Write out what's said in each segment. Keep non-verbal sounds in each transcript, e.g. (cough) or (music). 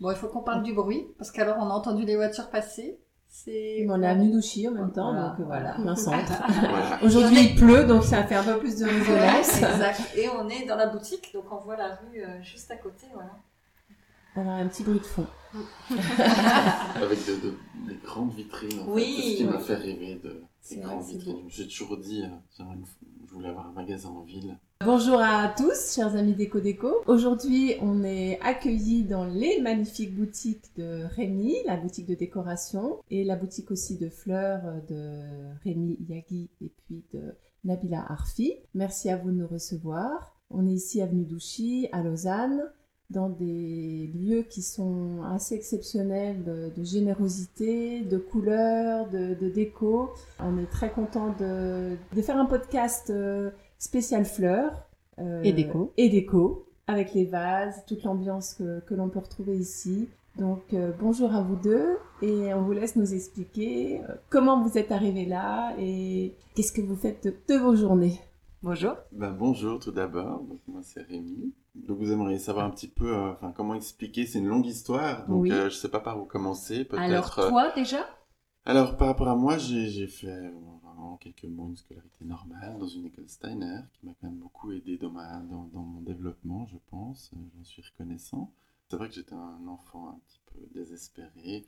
Bon, il faut qu'on parle du bruit, parce qu'alors on a entendu les voitures passer. C'est... On est à Nudouchi en même temps, Voilà. donc euh, voilà, un centre. (laughs) Voilà. Aujourd'hui il pleut, donc ça fait un peu plus de résonance. (laughs) exact. Et on est dans la boutique, donc on voit la rue euh, juste à côté, voilà. On a un petit bruit de fond. (laughs) Avec de, de- des grandes vitrines. En Oui, fait. Ce qui m'a fait rêver de vrai, grandes vitrines. J'ai toujours dit, euh, je voulais avoir un magasin en ville. Bonjour à tous, chers amis Déco Déco. Aujourd'hui, on est accueillis dans les magnifiques boutiques de Rémi, la boutique de décoration, et la boutique aussi de fleurs de Rémi Yagi et puis de Nabila Arfi. Merci à vous de nous recevoir. On est ici avenue Douchy, à Lausanne, dans des lieux qui sont assez exceptionnels de, générosité, de couleurs, de, déco. On est très content de, de faire un podcast euh, spécial fleurs. euh, Et déco. Et déco, avec les vases, toute l'ambiance que, que l'on peut retrouver ici. Donc euh, bonjour à vous deux et on vous laisse nous expliquer euh, comment vous êtes arrivés là et qu'est-ce que vous faites de, de vos journées. Bonjour. Ben, bonjour tout d'abord, Donc, moi c'est Rémi. Donc vous aimeriez savoir un petit peu euh, enfin, comment expliquer, c'est une longue histoire, donc Oui. euh, je sais pas par où commencer. Peut-être. Alors toi déjà? Alors, par rapport à moi, j'ai j'ai fait quelques mots une scolarité normale dans une école Steiner qui m'a quand même beaucoup aidé dans, ma, dans mon développement, je pense. Euh, J'en suis reconnaissant. C'est vrai que j'étais un enfant un petit peu désespéré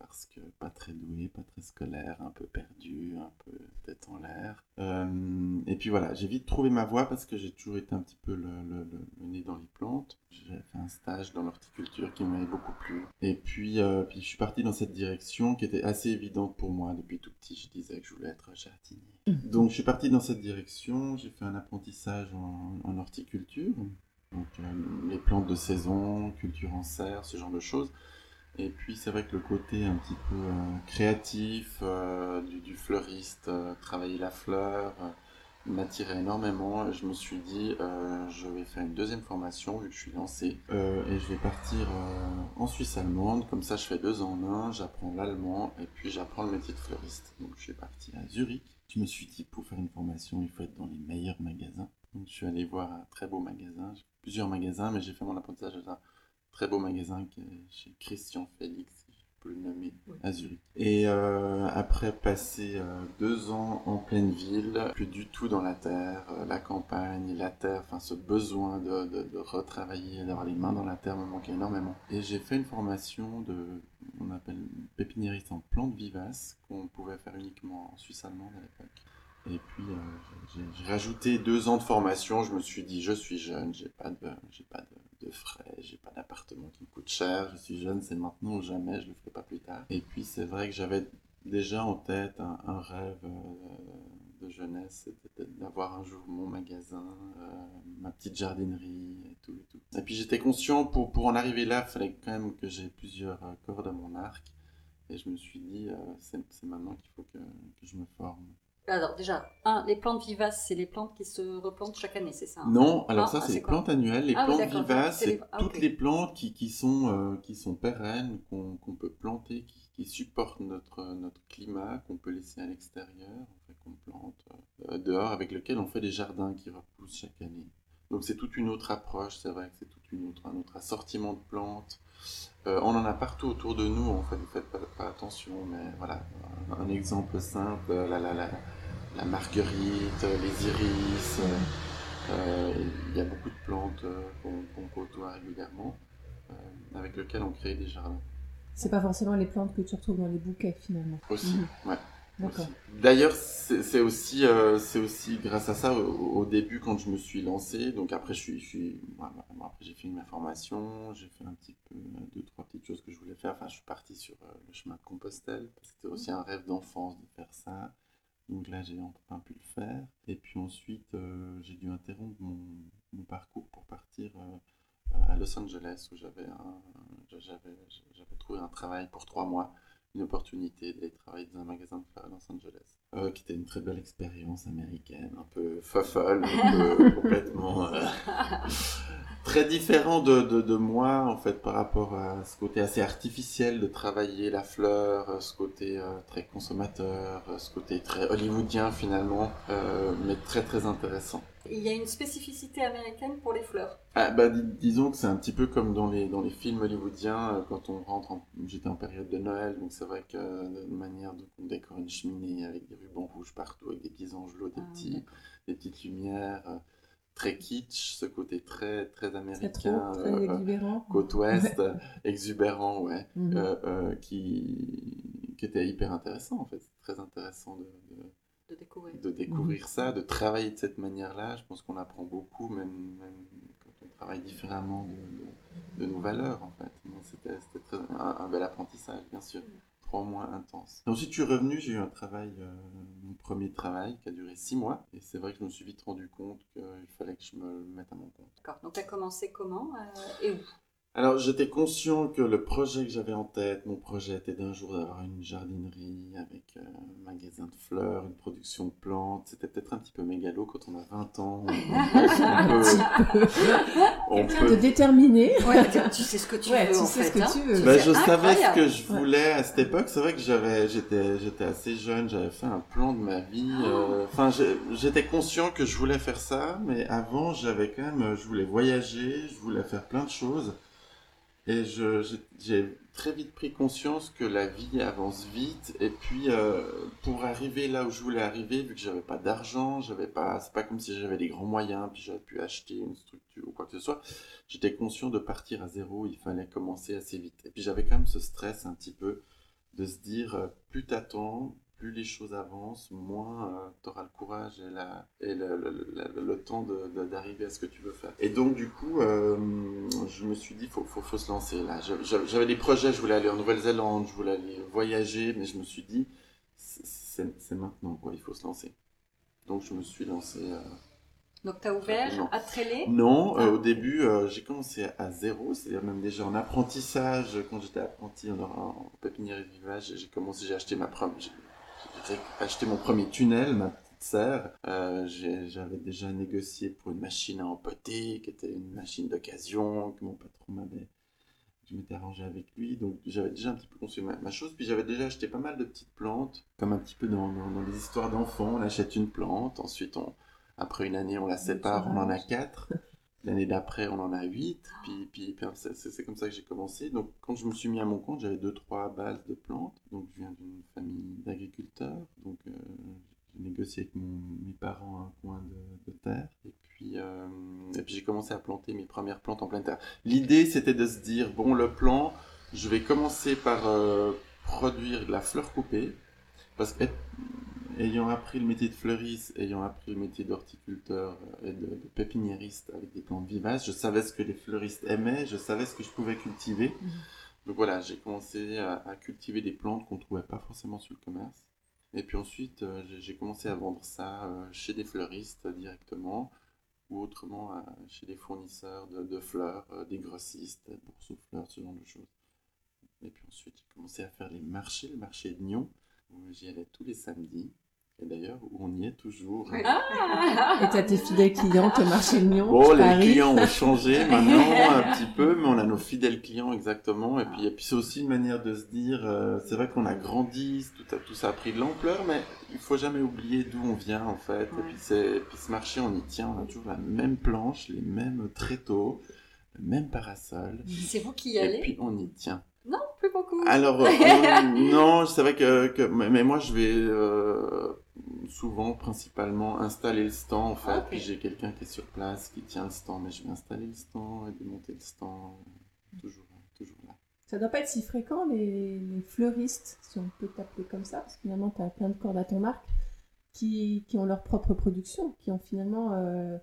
parce que pas très doué, pas très scolaire, un peu perdu, un peu tête en l'air. Euh, et puis voilà, j'ai vite trouvé ma voie parce que j'ai toujours été un petit peu le, le- le- le nez dans les plantes. J'ai fait un stage dans l'horticulture qui m'avait beaucoup plu. Et puis, euh, puis je suis parti dans cette direction qui était assez évidente pour moi depuis tout petit. Je disais que je voulais être jardinier. Donc je suis parti dans cette direction. J'ai fait un apprentissage en, en horticulture. Donc euh, les plantes de saison, culture en serre, ce genre de choses. Et puis c'est vrai que le côté un petit peu euh, créatif euh, du, fleuriste, euh, travailler la fleur, m'attirait énormément. Je me suis dit, je vais faire une deuxième formation vu que je suis lancé. Et je vais partir en Suisse allemande. Comme ça, je fais deux en un. J'apprends l'allemand et puis j'apprends le métier de fleuriste. Donc je suis parti à Zurich. Je me suis dit, pour faire une formation, il faut être dans les meilleurs magasins. Donc je suis allé voir un très beau magasin. Plusieurs magasins, mais j'ai fait mon apprentissage un très beau magasin qui est chez Christian Félix, si je peux le nommer, Oui. à Zurich. Et euh, après passer euh, deux ans en pleine ville, plus du tout dans la terre, euh, la campagne, la terre, enfin ce besoin de, de, de retravailler, d'avoir les mains dans la terre me manquait énormément. Et j'ai fait une formation de, on appelle pépiniériste en plantes vivaces, qu'on pouvait faire uniquement en Suisse allemande à l'époque. Et puis j'ai j'ai rajouté deux ans de formation. Je me suis dit, je suis jeune, j'ai pas de, j'ai pas de, de frais, j'ai pas d'appartement qui me coûte cher. Je suis jeune, c'est maintenant ou jamais. Je le ferai pas plus tard. Et puis c'est vrai que j'avais déjà en tête un, rêve euh, de jeunesse, c'était d'avoir un jour mon magasin, euh, ma petite jardinerie et tout et tout. Et puis j'étais conscient pour pour en arriver là, il fallait quand même que j'ai plusieurs euh, cordes à mon arc. Et je me suis dit, euh, c'est maintenant qu'il faut que, que je me forme. Alors déjà, un, les plantes vivaces, c'est les plantes qui se replantent chaque année, c'est ça hein Non, alors Ah, ça ah, c'est c'est les plantes annuelles. Les Ah plantes vivaces, C'est les- ah, toutes les plantes qui, qui sont, euh, qui sont pérennes, qu'on qu'on peut planter, qui, qui supportent notre, notre climat, qu'on peut laisser à l'extérieur, qu'on plante euh, dehors, avec lequel on fait des jardins qui repoussent chaque année. Donc c'est toute une autre approche, c'est vrai que c'est toute une autre, un autre assortiment de plantes. Euh, on en a partout autour de nous, en fait, vous faites pas, pas attention, mais voilà, un, un exemple simple, la, la, la, la marguerite, les iris, euh, euh, il y a beaucoup de plantes euh, qu'on côtoie régulièrement, euh, avec lesquelles on crée des jardins C'est pas forcément les plantes que tu retrouves dans les bouquets finalement. aussi. Ouais. D'accord. aussi. D'ailleurs, c'est aussi, euh, c'est aussi grâce à ça, au, au début, quand je me suis lancé, donc après, je suis, je suis, voilà, bon, après j'ai fini ma formation, j'ai fait un petit peu, deux, trois petites choses que je voulais faire. Enfin, je suis parti sur euh, le chemin de Compostelle, parce que c'était aussi un rêve d'enfance de faire ça. Donc là, j'ai enfin pu le faire. Et puis ensuite, euh, j'ai dû interrompre mon, parcours pour partir euh, à Los Angeles, où j'avais j'avais trouvé un travail pour trois mois, une opportunité d'aller travailler dans un magasin de fleurs à Los Angeles, euh, qui était une très belle expérience américaine, un peu fofolle, un peu (laughs) complètement euh, très différent de, de, de moi en fait par rapport à ce côté assez artificiel de travailler la fleur, euh, ce côté euh, très consommateur, ce côté très hollywoodien finalement, mais très très intéressant. Il y a une spécificité américaine pour les fleurs. Ah, bah, dis- disons que c'est un petit peu comme dans les, dans les films hollywoodiens, euh, quand on rentre en... J'étais en période de Noël, donc c'est vrai que euh, de manière dont on décore une cheminée avec des rubans rouges partout, avec des petits angelots, des, Ah, petits, des petites lumières, euh, très kitsch, ce côté très, très trop, américain, très euh, euh, côte ouest, exubérant, ouais, Mhm. euh, euh, qui, qui était hyper intéressant en fait, très intéressant de, de- de découvrir. de découvrir ça, de travailler de cette manière-là. Je pense qu'on apprend beaucoup, même, même quand on travaille différemment de, de- de nos valeurs, en fait. C'était c'était très- un, un bel apprentissage, bien sûr. Trois mois intenses. Et ensuite, je suis revenu, j'ai eu un travail, euh, mon premier travail, qui a duré six mois. Et c'est vrai que je me suis vite rendu compte qu'il fallait que je me mette à mon compte. D'accord. Donc, tu as commencé comment euh, et où? Alors, j'étais conscient que le projet que j'avais en tête, mon projet était d'un jour d'avoir une jardinerie avec euh, un magasin de fleurs, une production de plantes. C'était peut-être un petit peu mégalo quand on a 20 ans. On, peut, on Quelqu'un de peut- déterminé. Ouais, tu sais ce que tu Ouais, veux tu en sais fait. ce que hein. tu veux. Ben, je savais ce que je voulais à cette époque. C'est vrai que j'avais, j'étais, j'étais assez jeune, j'avais fait un plan de ma vie. euh, Enfin, j'étais conscient que je voulais faire ça, mais avant, j'avais quand même, je voulais voyager, je voulais faire plein de choses. Et j'ai très vite pris conscience que la vie avance vite. Et puis, euh, pour arriver là où je voulais arriver, vu que j'avais pas d'argent, j'avais pas, c'est pas comme si j'avais des grands moyens, puis j'avais pu acheter une structure ou quoi que ce soit. J'étais conscient de partir à zéro, il fallait commencer assez vite. Et puis j'avais quand même ce stress un petit peu de se dire, euh, plus t'attends, plus les choses avancent, moins tu auras le courage et, la, et le, le- le- le temps d'arriver à ce que tu veux faire. Et donc du coup, euh, je me suis dit, faut, faut, faut se lancer là. J'avais des projets, je voulais aller en Nouvelle-Zélande, je voulais aller voyager, mais je me suis dit, c'est maintenant, quoi, il faut se lancer. Donc je me suis lancé. euh, Donc, tu as ouvert à Trélé. non, euh, Ah. au début, euh, j'ai commencé à zéro, c'est-à-dire même déjà en apprentissage, quand j'étais apprenti en, en pépinière et vivage, j'ai commencé, j'ai acheté ma première, j'ai acheté mon premier tunnel, ma petite serre. Euh, J'avais déjà négocié pour une machine à empoter, qui était une machine d'occasion, que mon patron m'avait, je m'étais arrangé avec lui, donc j'avais déjà un petit peu conçu ma, ma chose, puis j'avais déjà acheté pas mal de petites plantes, comme un petit peu dans, dans, dans les histoires d'enfants, on achète une plante, ensuite on, après une année on la sépare, on en a quatre. L'année d'après, on en a 8, puis, puis, puis c'est comme ça que j'ai commencé. Donc, quand je me suis mis à mon compte, j'avais deux, trois bases de plantes. Donc, je viens d'une famille d'agriculteurs. Donc, euh, j'ai négocié avec mon- mes parents un coin de, terre. Et puis, euh, puis j'ai commencé à planter mes premières plantes en pleine terre. L'idée, c'était de se dire, bon, le plan, je vais commencer par euh, produire de la fleur coupée. Ayant appris le métier de fleuriste, ayant appris le métier d'horticulteur euh, et de, de pépiniériste avec des plantes vivaces, je savais ce que les fleuristes aimaient, je savais ce que je pouvais cultiver. Mhm. Donc voilà, j'ai commencé à, à cultiver des plantes qu'on ne trouvait pas forcément sur le commerce. Et puis ensuite, euh, j'ai- commencé à vendre ça euh, chez des fleuristes directement ou autrement chez des fournisseurs de, de fleurs, des grossistes, des bourses aux fleurs, ce genre de choses. Et puis ensuite, j'ai commencé à faire les marchés, le marché de Nyon, où j'y allais tous les samedis. Et d'ailleurs, où on y est toujours. Et t'as tes fidèles clientes au marché de Lyon. Bon, les Paris. clients ont changé (laughs) maintenant un petit peu, mais on a nos fidèles clients exactement. Et puis, et puis c'est aussi une manière de se dire, euh, c'est vrai qu'on a grandi, tout, a- tout ça a pris de l'ampleur, mais il faut jamais oublier d'où on vient en fait. Et puis, c'est, et puis ce marché, on y tient, on a toujours la même planche, les mêmes tréteaux, le même parasol. C'est vous qui y Et allez? puis on y tient. Non, plus beaucoup. Alors, euh, on- (laughs) non, c'est vrai que, que- mais mais moi je vais euh, souvent, principalement, installer le stand en fait. Ah. Puis j'ai quelqu'un qui est sur place, qui tient le stand, mais je vais installer le stand et démonter le stand. Toujours, toujours là. Ça doit pas être si fréquent, les, les fleuristes, si on peut t'appeler comme ça, parce que finalement, tu as plein de cordes à ton arc, qui, qui ont leur propre production, qui ont finalement euh,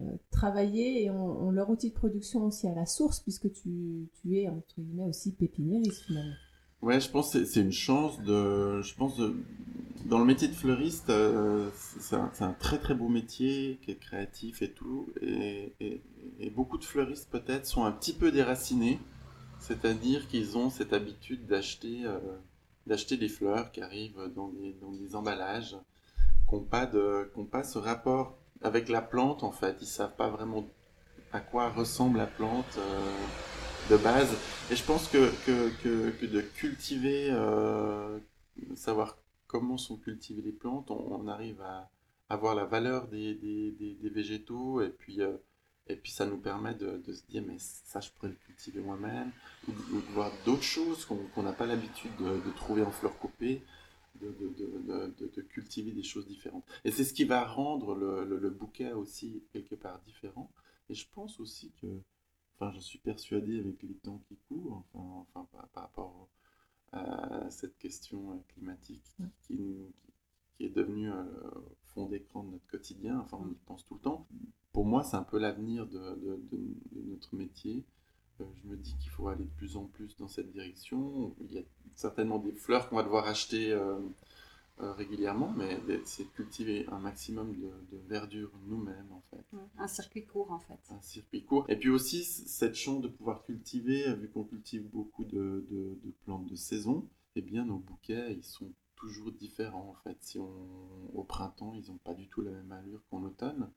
euh, travaillé et ont leur outil de production aussi à la source, puisque tu, tu es, entre guillemets, aussi pépiniériste finalement. Ouais, je pense que c'est- une chance de. Je pense dans le métier de fleuriste, euh, c'est un, un très très beau métier qui est créatif et tout. Et, et- beaucoup de fleuristes peut-être sont un petit peu déracinés. C'est-à-dire qu'ils ont cette habitude d'acheter euh, d'acheter des fleurs qui arrivent dans des, dans des emballages, qui n'ont pas, pas ce rapport avec la plante en fait. Ils savent pas vraiment à quoi ressemble la plante euh, de base. Et je pense que, que, que, de cultiver, euh, savoir comment sont cultivées les plantes, on, arrive à avoir la valeur des, des, des, végétaux et puis, euh, et puis ça nous permet de, se dire mais ça je pourrais le cultiver moi-même ou, ou, de voir d'autres choses qu'on n'a pas l'habitude de, de, trouver en fleurs coupées. De, de, de, cultiver des choses différentes. Et c'est ce qui va rendre le, le, le, bouquet aussi quelque part différent. Et je pense aussi que, enfin, je suis persuadé avec les temps qui courent, enfin, enfin par, par rapport à cette question climatique qui, qui, qui est devenue euh, fond d'écran de notre quotidien, enfin, on y pense tout le temps. Pour moi, c'est un peu l'avenir de, notre métier. Euh, je me dis qu'il faut aller de plus en plus dans cette direction. Il y a certainement des fleurs qu'on va devoir acheter euh, euh, régulièrement, mais c'est de cultiver un maximum de, de verdure nous-mêmes, en fait. Un circuit court, en fait. Un circuit court. Et puis aussi, cette chance de pouvoir cultiver, vu qu'on cultive beaucoup de, de, de, plantes de saison, eh bien, nos bouquets, ils sont toujours différents, en fait. Si on, au printemps, ils n'ont pas du tout la même allure qu'en automne.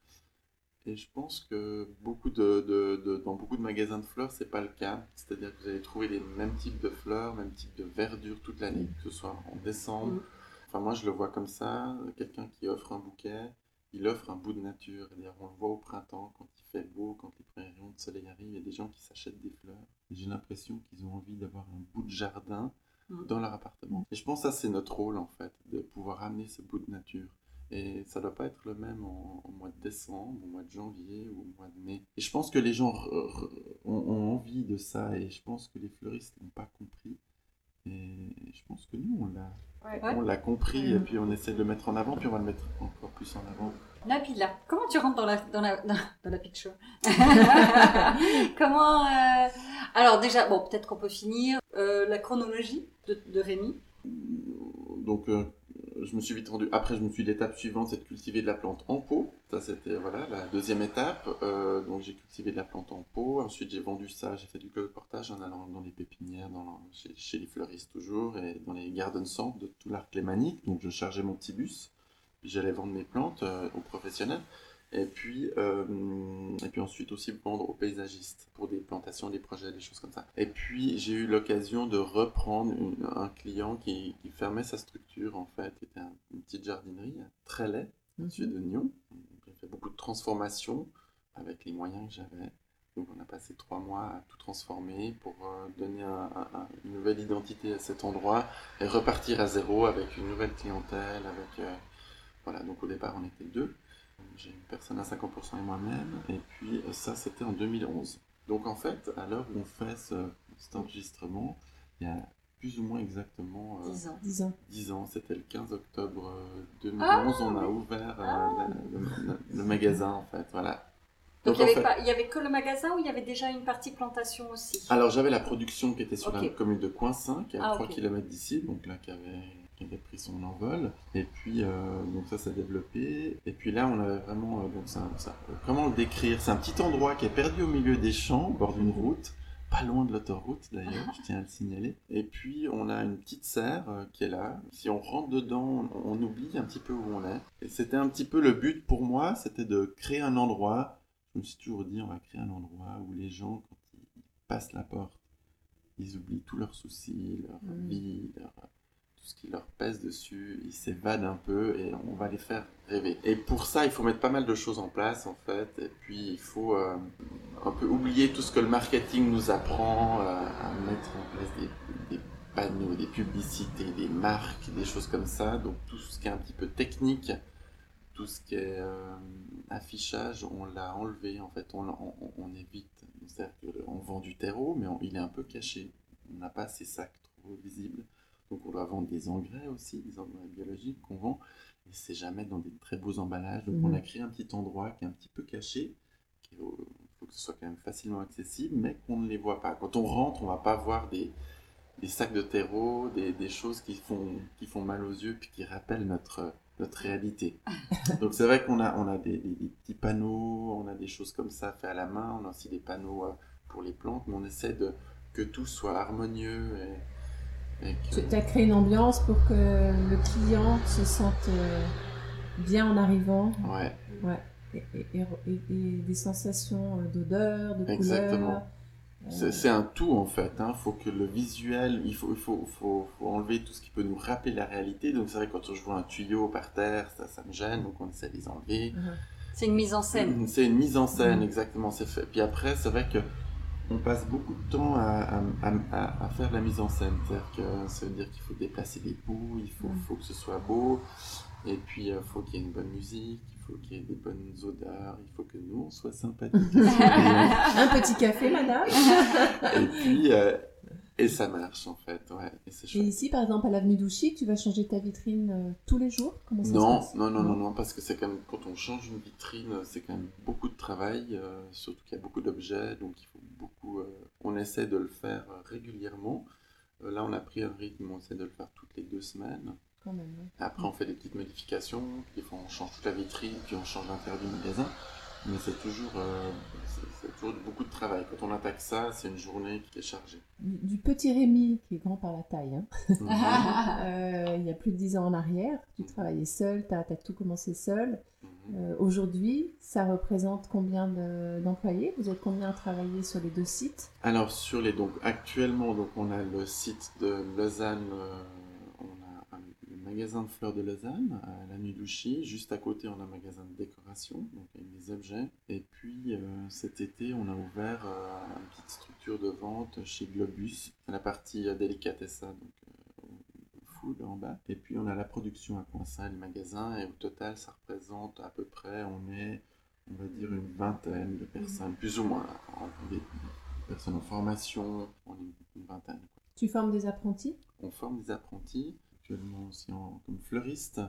Et je pense que beaucoup de, de, de, dans beaucoup de magasins de fleurs, c'est pas le cas. C'est-à-dire que vous allez trouver les mêmes types de fleurs, même type de verdure toute l'année, que ce soit en décembre. Enfin, moi, je le vois comme ça. Quelqu'un qui offre un bouquet, il offre un bout de nature. On le voit au printemps, quand il fait beau, quand les premiers rayons de soleil arrivent, il y a des gens qui s'achètent des fleurs. J'ai l'impression qu'ils ont envie d'avoir un bout de jardin mmh. dans leur appartement. Et je pense que ça, c'est notre rôle, en fait, de pouvoir amener ce bout de nature. Et ça doit pas être le même en, en, mois de décembre, au mois de janvier ou au mois de mai. Et je pense que les gens ont, ont, envie de ça et je pense que les fleuristes n'ont pas compris. Et je pense que nous, on l'a, ouais, on l'a compris et puis on essaie de le mettre en avant, puis on va le mettre encore plus en avant. Nabila, comment tu rentres dans la, dans la, dans, (laughs) dans la picture (laughs) Comment euh... Alors déjà, bon, peut-être qu'on peut finir euh, la chronologie de, de Rémi. Donc, euh, je me suis vite rendu. Après, je me suis l'étape suivante, c'est de cultiver de la plante en pot. Ça, c'était voilà la deuxième étape. Euh, donc, j'ai cultivé de la plante en pot. Ensuite, j'ai vendu ça. J'ai fait du colportage en allant dans les pépinières, dans, chez, chez, les fleuristes toujours, et dans les garden centres de tout l'arc lémanique. Donc, je chargeais mon petit bus. J'allais vendre mes plantes euh, aux professionnels. Et puis, euh, et puis ensuite aussi vendre aux paysagistes pour des plantations, des projets, des choses comme ça. Et puis j'ai eu l'occasion de reprendre une, un client qui, qui, fermait sa structure en fait, qui était un, une petite jardinerie très laid, mm -hmm. de Nyon. J'ai fait beaucoup de transformations avec les moyens que j'avais. Donc on a passé trois mois à tout transformer pour euh, donner un, un, une nouvelle identité à cet endroit et repartir à zéro avec une nouvelle clientèle. Avec euh, voilà, donc au départ on était deux. J'ai une personne à 50% et moi-même, et puis ça c'était en 2011. Donc en fait, à l'heure où on fait ce, cet enregistrement, il y a plus ou moins exactement euh, 10 ans. 10 ans. 10 ans, c'était le 15 octobre 2011, ah on a ouvert euh, ah le, le, le, magasin en fait, voilà. Donc, Donc il, y avait fait... pas, il y avait que le magasin ou il y avait déjà une partie plantation aussi? Alors j'avais la production qui était sur okay. la commune de Coinsin, qui est à ah, 3 okay. km d'ici, donc là qui avait qui avait pris son envol. Et puis, euh, donc ça s'est développé. Et puis là, on avait vraiment, euh, donc ça, ça, comment le décrire? C'est un petit endroit qui est perdu au milieu des champs, au bord d'une route, pas loin de l'autoroute d'ailleurs, je tiens à le signaler. Et puis, on a une petite serre euh, qui est là. Si on rentre dedans, on, on, oublie un petit peu où on est. Et c'était un petit peu le but pour moi, c'était de créer un endroit. Je me suis toujours dit, on va créer un endroit où les gens, quand ils passent la porte, ils oublient tous leurs soucis, leur mmh. vie, leur ce qui leur pèse dessus, ils s'évadent un peu et on va les faire rêver. Et pour ça, il faut mettre pas mal de choses en place en fait, et puis il faut euh, un peu oublier tout ce que le marketing nous apprend euh, à mettre en place des, panneaux, des publicités, des marques, des choses comme ça. Donc tout ce qui est un petit peu technique, tout ce qui est euh, affichage, on l'a enlevé en fait, on, on, on évite. C'est-à-dire qu'on vend du terreau, mais il est un peu caché. On n'a pas ces sacs trop visibles. Donc on doit vendre des engrais aussi, des engrais biologiques qu'on vend. Et c'est jamais dans des très beaux emballages. Donc mmh. on a créé un petit endroit qui est un petit peu caché. Il faut que ce soit quand même facilement accessible, mais qu'on ne les voit pas. Quand on rentre, on va pas voir des, des sacs de terreau, des, des, choses qui font, qui font mal aux yeux, puis qui rappellent notre, notre réalité. (laughs) Donc c'est vrai qu'on a, on a des, des, des, petits panneaux, on a des choses comme ça fait à la main, on a aussi des panneaux euh, pour les plantes, mais on essaie de que tout soit harmonieux et, Tu as créé une ambiance pour que le client se sente euh, bien en arrivant Ouais, et, et- et- et- et des sensations euh, d'odeur, de Exactement. couleur. Euh, c'est un tout en fait. Il faut que le visuel, il faut, il faut, faut, faut enlever tout ce qui peut nous rappeler la réalité. Donc c'est vrai que quand je vois un tuyau par terre, ça, ça me gêne, donc on essaie de les enlever. Mhm. C'est une mise en scène. C'est une mise en scène, Mhm. exactement, c'est fait. Puis après, c'est vrai que on passe beaucoup de temps à, à, à- à faire la mise en scène. C'est-à-dire que ça veut dire qu'il faut déplacer des bouts, il faut, Mhm. faut que ce soit beau, et puis il faut qu'il y ait une bonne musique, il faut qu'il y ait des bonnes odeurs, il faut que nous, on soit sympathiques. (laughs) Un petit café, madame. et puis, euh, et ça marche en fait, ouais, et ici, par exemple, à l'avenue Douchy, tu vas changer ta vitrine euh, tous les jours? Comment ça Non, se passe? non, non, non, non, parce que c'est quand même, quand on change une vitrine, c'est quand même beaucoup de travail, euh, surtout qu'il y a beaucoup d'objets, donc il faut beaucoup, euh, on essaie de le faire euh, régulièrement. Euh, là, on a pris un rythme, on essaie de le faire toutes les deux semaines. Quand même, ouais. Après, on fait des petites modifications, des fois on change toute la vitrine, puis on change l'intérieur du magasin. Mais c'est toujours, beaucoup de travail. Quand on attaque ça, c'est une journée qui est chargée. Du, du petit Rémi, qui est grand par la taille, hein. Mhm. (laughs) Euh, il y a plus de dix ans en arrière, tu travaillais seul, tu as, tout commencé seul. Mhm. Euh, Aujourd'hui, ça représente combien de- d'employés? Vous êtes combien à travailler sur les deux sites? Alors sur les donc actuellement donc on a le site de Lausanne, euh, magasin de fleurs de Lausanne à la nuit Douchy, juste à côté on a un magasin de décoration donc avec des objets. Et puis euh, cet été on a ouvert euh, une petite structure de vente chez Globus, la partie euh, délicatessa donc food en bas. Et puis on a la production à Coinsin le magasin et au total ça représente à peu près on est on va dire une vingtaine de personnes plus ou moins des, personnes en formation, on est une vingtaine. Tu formes des apprentis? On forme des apprentis, actuellement aussi en, comme fleuristes,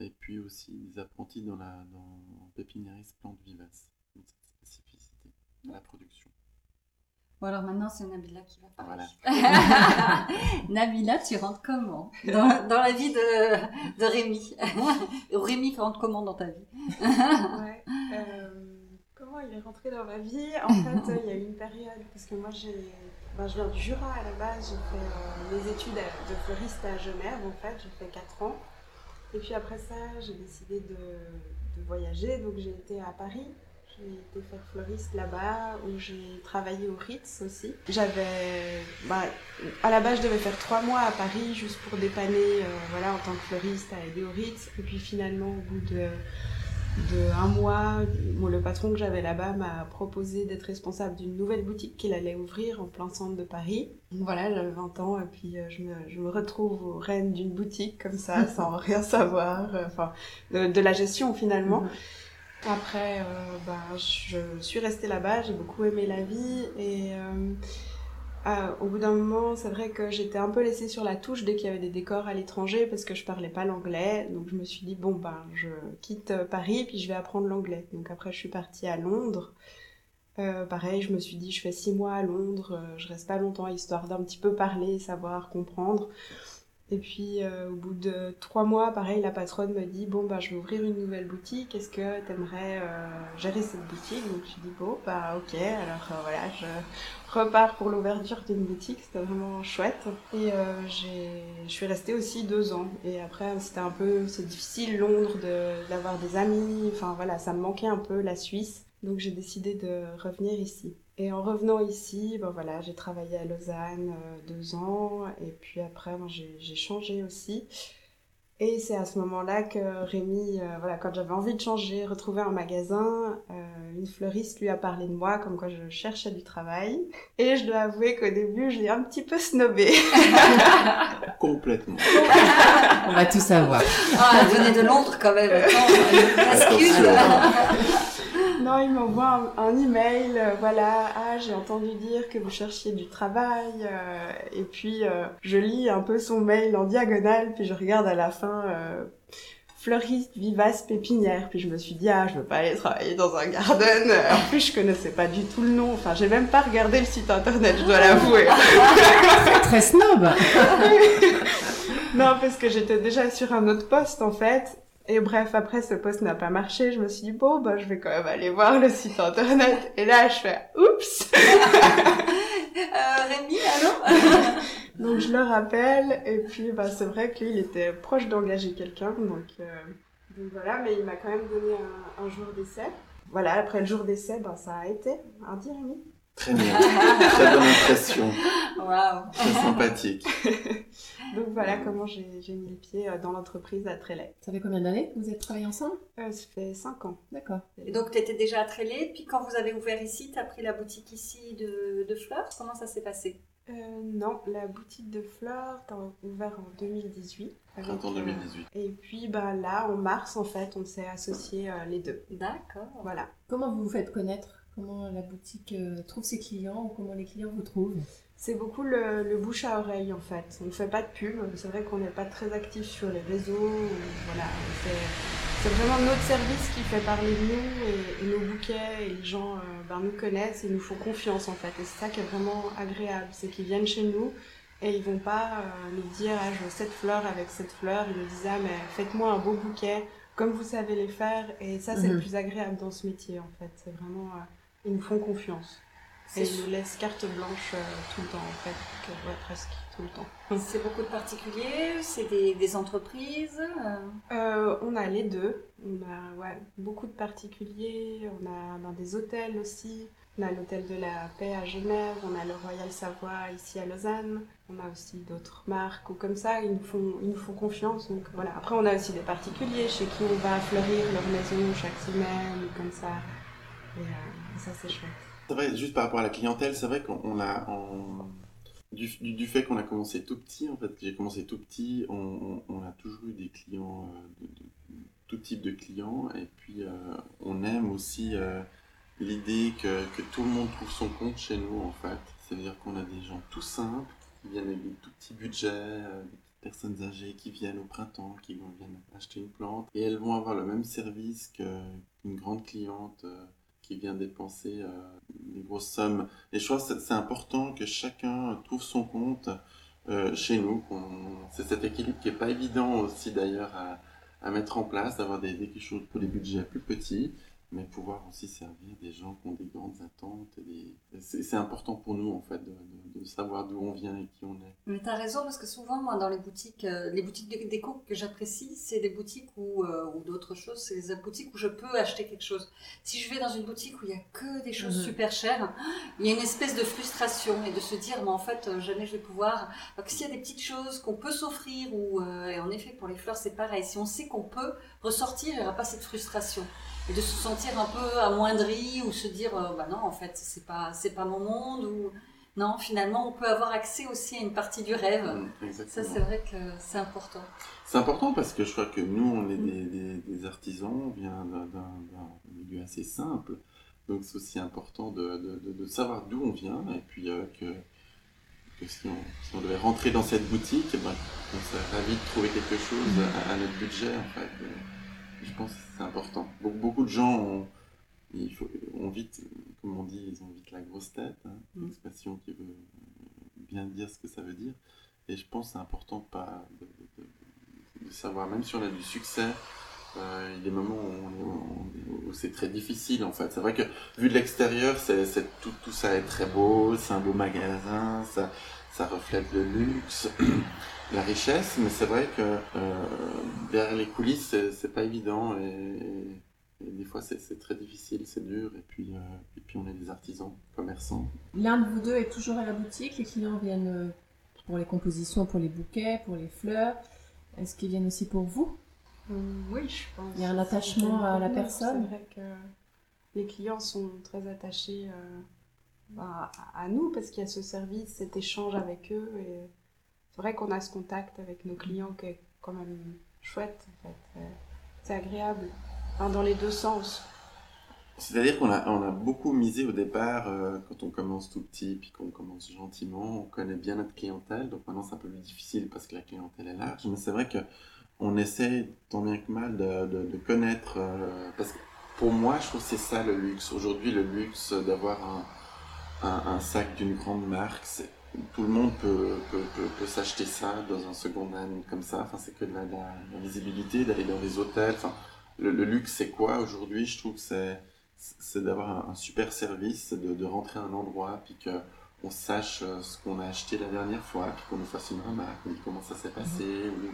et puis aussi des apprentis dans la dans, en pépiniériste plantes vivaces. Donc, cette spécificité à la production. Bon alors maintenant c'est Nabila qui va parler. Voilà. (laughs) Nabila, tu rentres comment dans, dans la vie de, de Rémi? Rémi rentre comment dans ta vie? Ouais. Euh, comment il est rentré dans ma vie? En fait, il y a eu une période, parce que moi, j'ai, ben, je viens du Jura à la base, j'ai fait euh, mes études de fleuriste à Genève, en fait, j'ai fait 4 ans. Et puis après ça, j'ai décidé de, de voyager, donc j'ai été à Paris. J'ai été faire fleuriste là-bas, où j'ai travaillé au Ritz aussi. J'avais, bah, à la base, je devais faire trois mois à Paris juste pour dépanner, euh, voilà, en tant que fleuriste à aider au Ritz. Et puis finalement, au bout de de un mois, bon, le patron que j'avais là-bas m'a proposé d'être responsable d'une nouvelle boutique qu'il allait ouvrir en plein centre de Paris. Donc Voilà, j'avais 20 ans et puis euh, je me, je me retrouve aux rênes d'une boutique comme ça, (laughs) sans rien savoir, euh, enfin, de, de la gestion finalement. Mhm. Après, euh, bah, je suis restée là-bas, j'ai beaucoup aimé la vie et euh, ah, au bout d'un moment, c'est vrai que j'étais un peu laissée sur la touche dès qu'il y avait des décors à l'étranger parce que je parlais pas l'anglais. Donc je me suis dit, bon, ben, je quitte euh, Paris puis je vais apprendre l'anglais. Donc après, je suis partie à Londres. Euh, pareil, je me suis dit, je fais six mois à Londres, euh, je reste pas longtemps histoire d'un petit peu parler, savoir, comprendre. Et puis euh, au bout de trois mois, pareil, la patronne me dit bon bah je vais ouvrir une nouvelle boutique. Est-ce que t'aimerais euh, gérer cette boutique? Donc je dis bon bah ok. Alors euh, voilà, je repars pour l'ouverture d'une boutique. C'était vraiment chouette. Et euh, je suis restée aussi deux ans. Et après c'était un peu, c'est difficile Londres d'avoir des amis. Enfin voilà, ça me manquait un peu la Suisse. Donc j'ai décidé de revenir ici. Et en revenant ici, ben voilà, j'ai travaillé à Lausanne euh, deux ans, et puis après, ben, j'ai changé aussi. Et c'est à ce moment-là que Rémi, euh, voilà, quand j'avais envie de changer, retrouver un magasin, euh, une fleuriste lui a parlé de moi, comme quoi je cherchais du travail. Et je dois avouer qu'au début, je l'ai un petit peu snobé. (laughs) Complètement. On va tout savoir. Ah, elle venait de Londres quand même. Attends. Non, il m'envoie un, un email, euh, voilà, ah, j'ai entendu dire que vous cherchiez du travail, euh, et puis euh, je lis un peu son mail en diagonale, puis je regarde à la fin fleuriste vivace pépinière, puis je me suis dit, ah, je veux pas aller travailler dans un garden, en plus je connaissais pas du tout le nom, enfin j'ai même pas regardé le site internet, je dois l'avouer. Très snob. (laughs) Non, parce que j'étais déjà sur un autre poste en fait. Et bref, après ce poste n'a pas marché, je me suis dit bon bah je vais quand même aller voir le site internet. Et là je fais oups. (laughs) Euh, (laughs) Donc je le rappelle, et puis bah, c'est vrai qu'il était proche d'engager quelqu'un, donc, euh, donc voilà, mais il m'a quand même donné un, un jour d'essai. Voilà, après le jour d'essai, bah, ça a été. Un Rémi? Très bien, très bonne impression, (laughs) Waouh. très sympathique. (laughs) Donc voilà comment j'ai mis le pied euh, dans l'entreprise à Trélay. Ça fait combien d'années que vous êtes travaillés ensemble? Euh, ça fait 5 ans. D'accord. Et donc, tu étais déjà à Trélé, puis quand vous avez ouvert ici, tu as pris la boutique ici de, de fleurs? Comment ça s'est passé? Euh, non, la boutique de fleurs t'as ouvert en 2018. avec, Printemps euh, 2018. Et puis bah, là, en mars, en fait, on s'est associés euh, les deux. D'accord. Voilà. Comment vous vous faites connaître? Comment la boutique euh, trouve ses clients ou comment les clients vous trouvent C'est beaucoup le, le bouche à oreille en fait. On ne fait pas de pub. C'est vrai qu'on n'est pas très actif sur les réseaux. Voilà, c'est vraiment notre service qui fait parler de nous et, et nos bouquets et les gens euh, ben, nous connaissent et nous font confiance en fait. Et c'est ça qui est vraiment agréable, c'est qu'ils viennent chez nous et ils vont pas euh, nous dire ah, je veux cette fleur avec cette fleur. Ils nous disent ah mais faites-moi un beau bouquet comme vous savez les faire. Et ça c'est le Mhm. plus agréable dans ce métier en fait. C'est vraiment euh, ils nous font confiance. Et ils nous laissent carte blanche euh, tout le temps, en fait. Que- ouais, presque tout le temps. (laughs) c'est beaucoup de particuliers, c'est des, des entreprises. euh, Euh, on a les deux. On a ouais, beaucoup de particuliers. On a ben, des hôtels aussi. On a l'hôtel de la paix à Genève. On a le Royal Savoie ici à Lausanne. On a aussi d'autres marques ou comme ça. Ils nous font, ils nous font confiance. Donc voilà. Après, on a aussi des particuliers chez qui on va fleurir leur maison chaque semaine ou comme ça. Et c'est chouette. C'est vrai, juste par rapport à la clientèle, c'est vrai qu'on a, du, fait qu'on a commencé tout petit, en fait, j'ai commencé tout petit, on, a toujours eu des clients, euh, de, de- tout type de clients, et puis euh, on aime aussi euh, l'idée que, tout le monde trouve son compte chez nous, en fait. C'est-à-dire qu'on a des gens tout simples, qui viennent avec des tout petits budgets, des petites personnes âgées qui viennent au printemps, qui viennent acheter une plante, et elles vont avoir le même service qu'une grande cliente. Qui vient dépenser euh, des grosses sommes. Et je crois que c'est- important que chacun trouve son compte euh, chez nous. C'est cet équilibre qui n'est pas évident aussi d'ailleurs à, mettre en place, d'avoir des, des, des budgets plus petits, mais pouvoir aussi servir des gens qui ont des grandes attentes. et des- C'est c'est important pour nous en fait de, de- de savoir d'où on vient et qui on est. Mais t'as raison parce que souvent moi dans les boutiques, euh, les boutiques de déco que j'apprécie, c'est des boutiques où euh, ou d'autres choses, c'est des boutiques où je peux acheter quelque chose. Si je vais dans une boutique où il y a que des choses Mhm. super chères, il y a une espèce de frustration et de se dire mais en fait euh, jamais je vais pouvoir. Donc s'il y a des petites choses qu'on peut s'offrir ou euh, et en effet pour les fleurs c'est pareil. Si on sait qu'on peut ressortir, il n'y aura pas cette frustration et de se sentir un peu amoindri ou se dire euh, bah non en fait c'est pas c'est pas mon monde ou non finalement on peut avoir accès aussi à une partie du rêve. Mm, Ça, c'est vrai que c'est important. C'est important parce que je crois que nous, on est des, des- des artisans, on vient d'un milieu assez simple. Donc c'est aussi important de, de- de- de savoir d'où on vient et puis euh, que, que si, on, si on devait rentrer dans cette boutique, ben, on serait ravis de trouver quelque chose à, à notre budget en fait. Je pense que c'est important. Beaucoup, beaucoup de gens ont, il faut, ont vite, comme on dit, ils ont vite la grosse tête, hein, une Mm. qui veut bien dire ce que ça veut dire. Et je pense que c'est important de, pas, de, de- de- de savoir, même si on a du succès, euh, il y a des moments où, c'est très difficile en fait. C'est vrai que vu de l'extérieur, c'est, c'est- tout, tout ça est très beau, c'est un beau magasin, ça, ça reflète le luxe, (clears throat) la richesse, mais c'est vrai que euh, derrière les coulisses, c'est, pas évident et, et des fois c'est, très difficile, c'est dur. Et puis, euh, et puis on est des artisans, commerçants. L'un de vous deux est toujours à la boutique. Les clients viennent euh, pour les compositions, pour les bouquets, pour les fleurs. Est-ce qu'ils viennent aussi pour vous? Hum, Oui, je pense. Il y a un attachement à la personne. C'est vrai que les clients sont très attachés euh, à à nous parce qu'il y a ce service, cet échange avec eux. C'est vrai qu'on a ce contact avec nos clients qui est quand même chouette. Fait. C'est- agréable, Enfin, dans les deux sens. C'est-à-dire qu'on a, on a beaucoup misé au départ, euh, quand on commence tout petit, puis qu'on commence gentiment, on connaît bien notre clientèle, donc maintenant c'est un peu plus difficile parce que la clientèle est large, mais c'est vrai que on essaie tant bien que mal de connaître, euh, parce que pour moi je trouve que c'est ça le luxe. Aujourd'hui le luxe d'avoir un, un, un sac d'une grande marque, tout le monde peut, peut, peut, peut s'acheter ça dans un second hand comme ça, enfin c'est que de la, de visibilité, d'aller dans des hôtels, enfin le, le luxe c'est quoi aujourd'hui? Je trouve que c'est c'est d'avoir un, super service, c'est de, de rentrer à un endroit, puis que on sache euh, ce qu'on a acheté la dernière fois, puis qu'on nous fasse une remarque, comment ça s'est passé, ou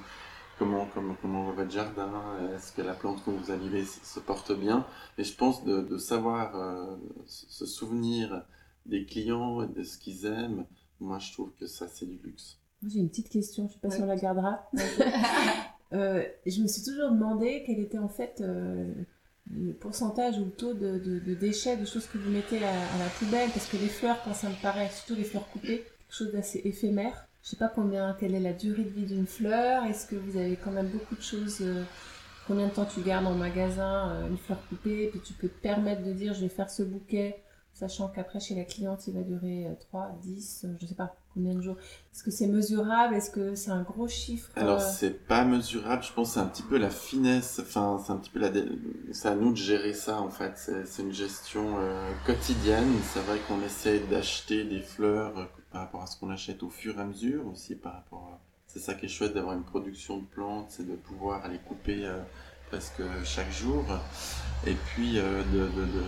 comment, comment, comment va votre jardin, est-ce que la plante que vous avez se porte bien? Et je pense de, de savoir euh, se souvenir des clients et de ce qu'ils aiment, moi je trouve que ça c'est du luxe. J'ai une petite question, je ne sais pas si on la gardera. (laughs) euh, je me suis toujours demandé quel était en fait euh, le pourcentage ou le taux de, de, déchets, de choses que vous mettez à, à, la poubelle, parce que les fleurs, quand ça me paraît, surtout les fleurs coupées, quelque chose d'assez éphémère. Je sais pas combien, quelle est la durée de vie d'une fleur. Est-ce que vous avez quand même beaucoup de choses euh, Combien de temps tu gardes en magasin une fleur coupée Puis tu peux te permettre de dire je vais faire ce bouquet sachant qu'après chez la cliente il va durer 3, 10, je sais pas combien de jours. Est-ce que c'est mesurable? Est-ce que c'est un gros chiffre Alors euh? c'est pas mesurable, je pense que c'est un petit peu la finesse, enfin c'est un petit peu la... C'est à nous de gérer ça en fait, c'est une gestion euh, quotidienne. C'est vrai qu'on essaie d'acheter des fleurs euh, par rapport à ce qu'on achète au fur et à mesure aussi par rapport à... C'est ça qui est chouette d'avoir une production de plantes, c'est de pouvoir aller couper presque chaque jour. Et puis de, de, de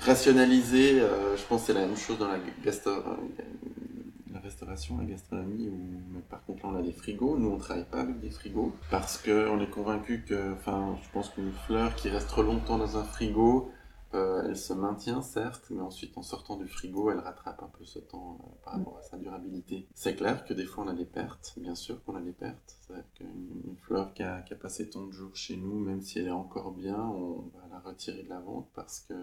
rationaliser, euh, je pense que c'est la même chose dans la, la restauration, la gastronomie, où, mais par contre là on a des frigos, nous on travaille pas avec des frigos, parce qu'on est convaincu que, enfin je pense qu'une fleur qui reste trop longtemps dans un frigo, euh, elle se maintient certes, mais ensuite en sortant du frigo, elle rattrape un peu ce temps euh, par rapport à sa durabilité. C'est clair que des fois on a des pertes, bien sûr qu'on a des pertes. C'est qu'une fleur qui a, qui a, passé tant de jours chez nous, même si elle est encore bien, on va la retirer de la vente parce que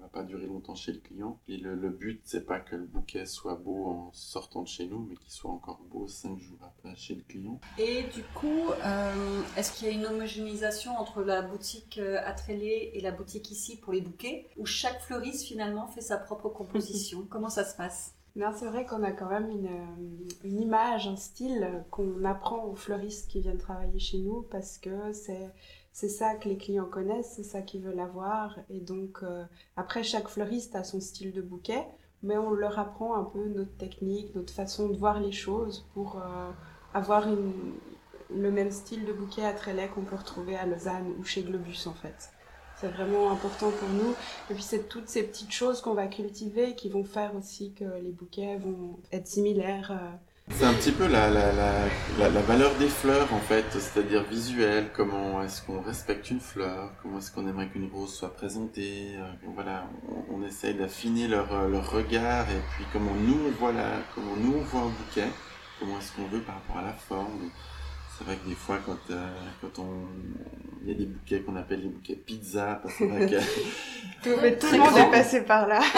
va pas durer longtemps chez le client. Et le, le but, c'est pas que le bouquet soit beau en sortant de chez nous, mais qu'il soit encore beau cinq jours après chez le client. Et du coup, euh, est-ce qu'il y a une homogénéisation entre la boutique euh, à Trélé et la boutique ici pour les bouquets, où chaque fleuriste finalement fait sa propre composition? Comment ça se passe? Non, c'est vrai qu'on a quand même une, euh, une image, un style qu'on apprend aux fleuristes qui viennent travailler chez nous parce que c'est c'est ça que les clients connaissent, c'est ça qu'ils veulent avoir. Et donc, euh, après, chaque fleuriste a son style de bouquet, mais on leur apprend un peu notre technique, notre façon de voir les choses pour euh, avoir le même style de bouquet à Trélec qu'on peut retrouver à Lausanne ou chez Globus en fait. C'est vraiment important pour nous. Et puis c'est toutes ces petites choses qu'on va cultiver qui vont faire aussi que les bouquets vont être similaires. C'est un petit peu la, la, la, la, valeur des fleurs en fait, c'est-à-dire visuelle, comment est-ce qu'on respecte une fleur, comment est-ce qu'on aimerait qu'une rose soit présentée, euh, voilà, on, on essaye d'affiner leur, euh, leur regard et puis comment nous on voit la, comment nous on voit un bouquet, comment est-ce qu'on veut par rapport à la forme. C'est vrai que des fois, quand, euh, quand on. Il y a des bouquets qu'on appelle les bouquets pizza, parce que. tout, (laughs) tout le monde est passé par là. (laughs)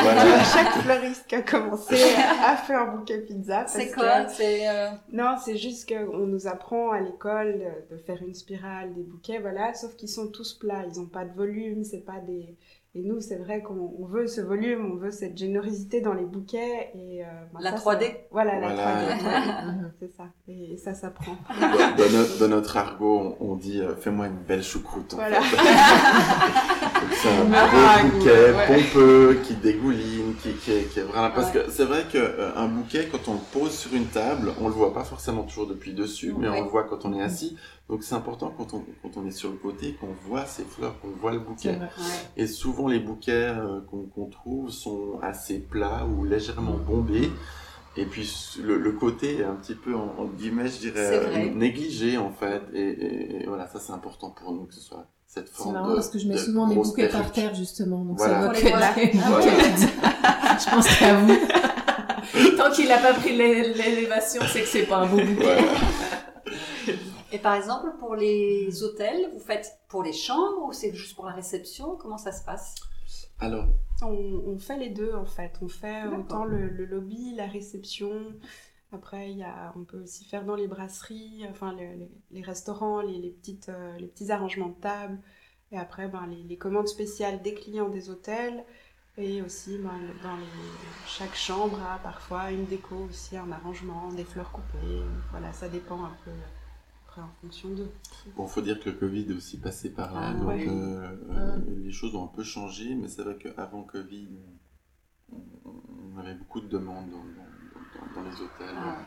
Chaque fleuriste qui a commencé a fait un bouquet pizza. C'est quoi? C'est euh, Non, c'est juste qu'on nous apprend à l'école de faire une spirale des bouquets, voilà, sauf qu'ils sont tous plats, ils n'ont pas de volume, c'est pas des et nous, c'est vrai qu'on veut ce volume, on veut cette générosité dans les bouquets. Et, euh, bah, la 3D Voilà, la 3D. (laughs) c'est ça. Et ça s'apprend. Dans, notre, dans notre argot, on, dit euh, fais-moi une belle choucroute. Voilà. (laughs) c'est un beau bouquet pompeux qui dégouline, qui, qui, est, qui est vraiment. Parce que c'est vrai qu'un euh, bouquet, quand on le pose sur une table, on le voit pas forcément toujours depuis dessus, mais on le voit quand on est assis. Donc c'est important quand on, quand on est sur le côté, qu'on voit ces fleurs, qu'on voit le bouquet. Et souvent les bouquets euh, qu'on trouve sont assez plats ou légèrement bombés. Et puis le, côté est un petit peu, en, guillemets, je dirais, négligé en fait. Et, voilà, ça c'est important pour nous que ce soit cette forme. C'est marrant parce que je mets souvent mes bouquets par terre justement. Donc ça (laughs) je pense qu'à vous. (laughs) Tant qu'il n'a pas pris l'élévation, c'est que c'est pas un beau bouquet. Et par exemple, pour les hôtels, vous faites pour les chambres ou c'est juste pour la réception? Comment ça se passe? Alors, on, fait les deux en fait. On fait autant le, lobby, la réception. Après, y a, on peut aussi faire dans les brasseries, enfin les, restaurants, les, petites, euh, les petits arrangements de table. Et après, ben, les, commandes spéciales des clients des hôtels. Et aussi, ben, dans chaque chambre a parfois une déco aussi, un arrangement, des fleurs coupées. Voilà, ça dépend un peu en fonction d'eux. Bon, faut dire que le Covid est aussi passé par là, ah, donc euh, euh, les choses ont un peu changé, mais c'est vrai qu'avant Covid, on avait beaucoup de demandes dans, les hôtels. Ah.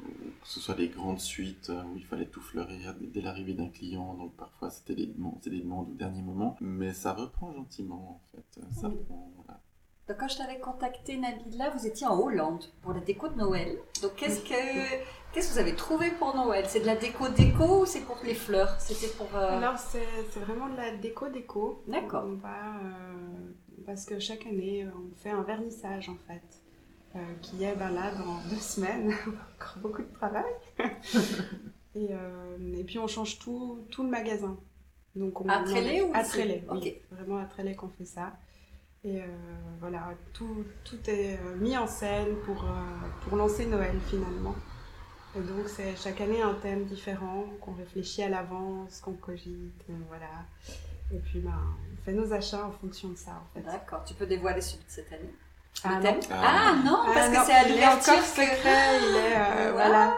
Euh, que ce soit des grandes suites où il fallait tout fleurir dès, l'arrivée d'un client, donc parfois c'était des, demandes, des demandes au dernier moment, mais ça reprend gentiment en fait. Ça Donc, quand je t'avais contacté, Nabila, vous étiez en Hollande pour la déco de Noël. Donc, qu'est-ce que, qu'est-ce que vous avez trouvé pour Noël? C'est de la déco déco ou c'est pour les fleurs? C'était pour. euh, Alors, c'est vraiment de la déco-déco. D'accord. On va, euh, parce que chaque année, on fait un vernissage en fait, euh, qui est ben, là dans deux (laughs) semaines. Encore beaucoup de travail. (laughs) et, euh, et puis, on change tout, tout le magasin. Donc, on, À Trélé ou À Trélé, oui. Ok. Vraiment à Trélé qu'on fait ça. Et euh, voilà, tout, tout est euh, mis en scène pour, euh, pour lancer Noël finalement. Et donc c'est chaque année un thème différent qu'on réfléchit à l'avance, qu'on cogite, et voilà. Et puis ben, on fait nos achats en fonction de ça en fait. D'accord, tu peux dévoiler celui de cette année? Ah non. Ah non, Ah parce non, que c'est à l'ouverture que- secret, il est euh, Wow. voilà.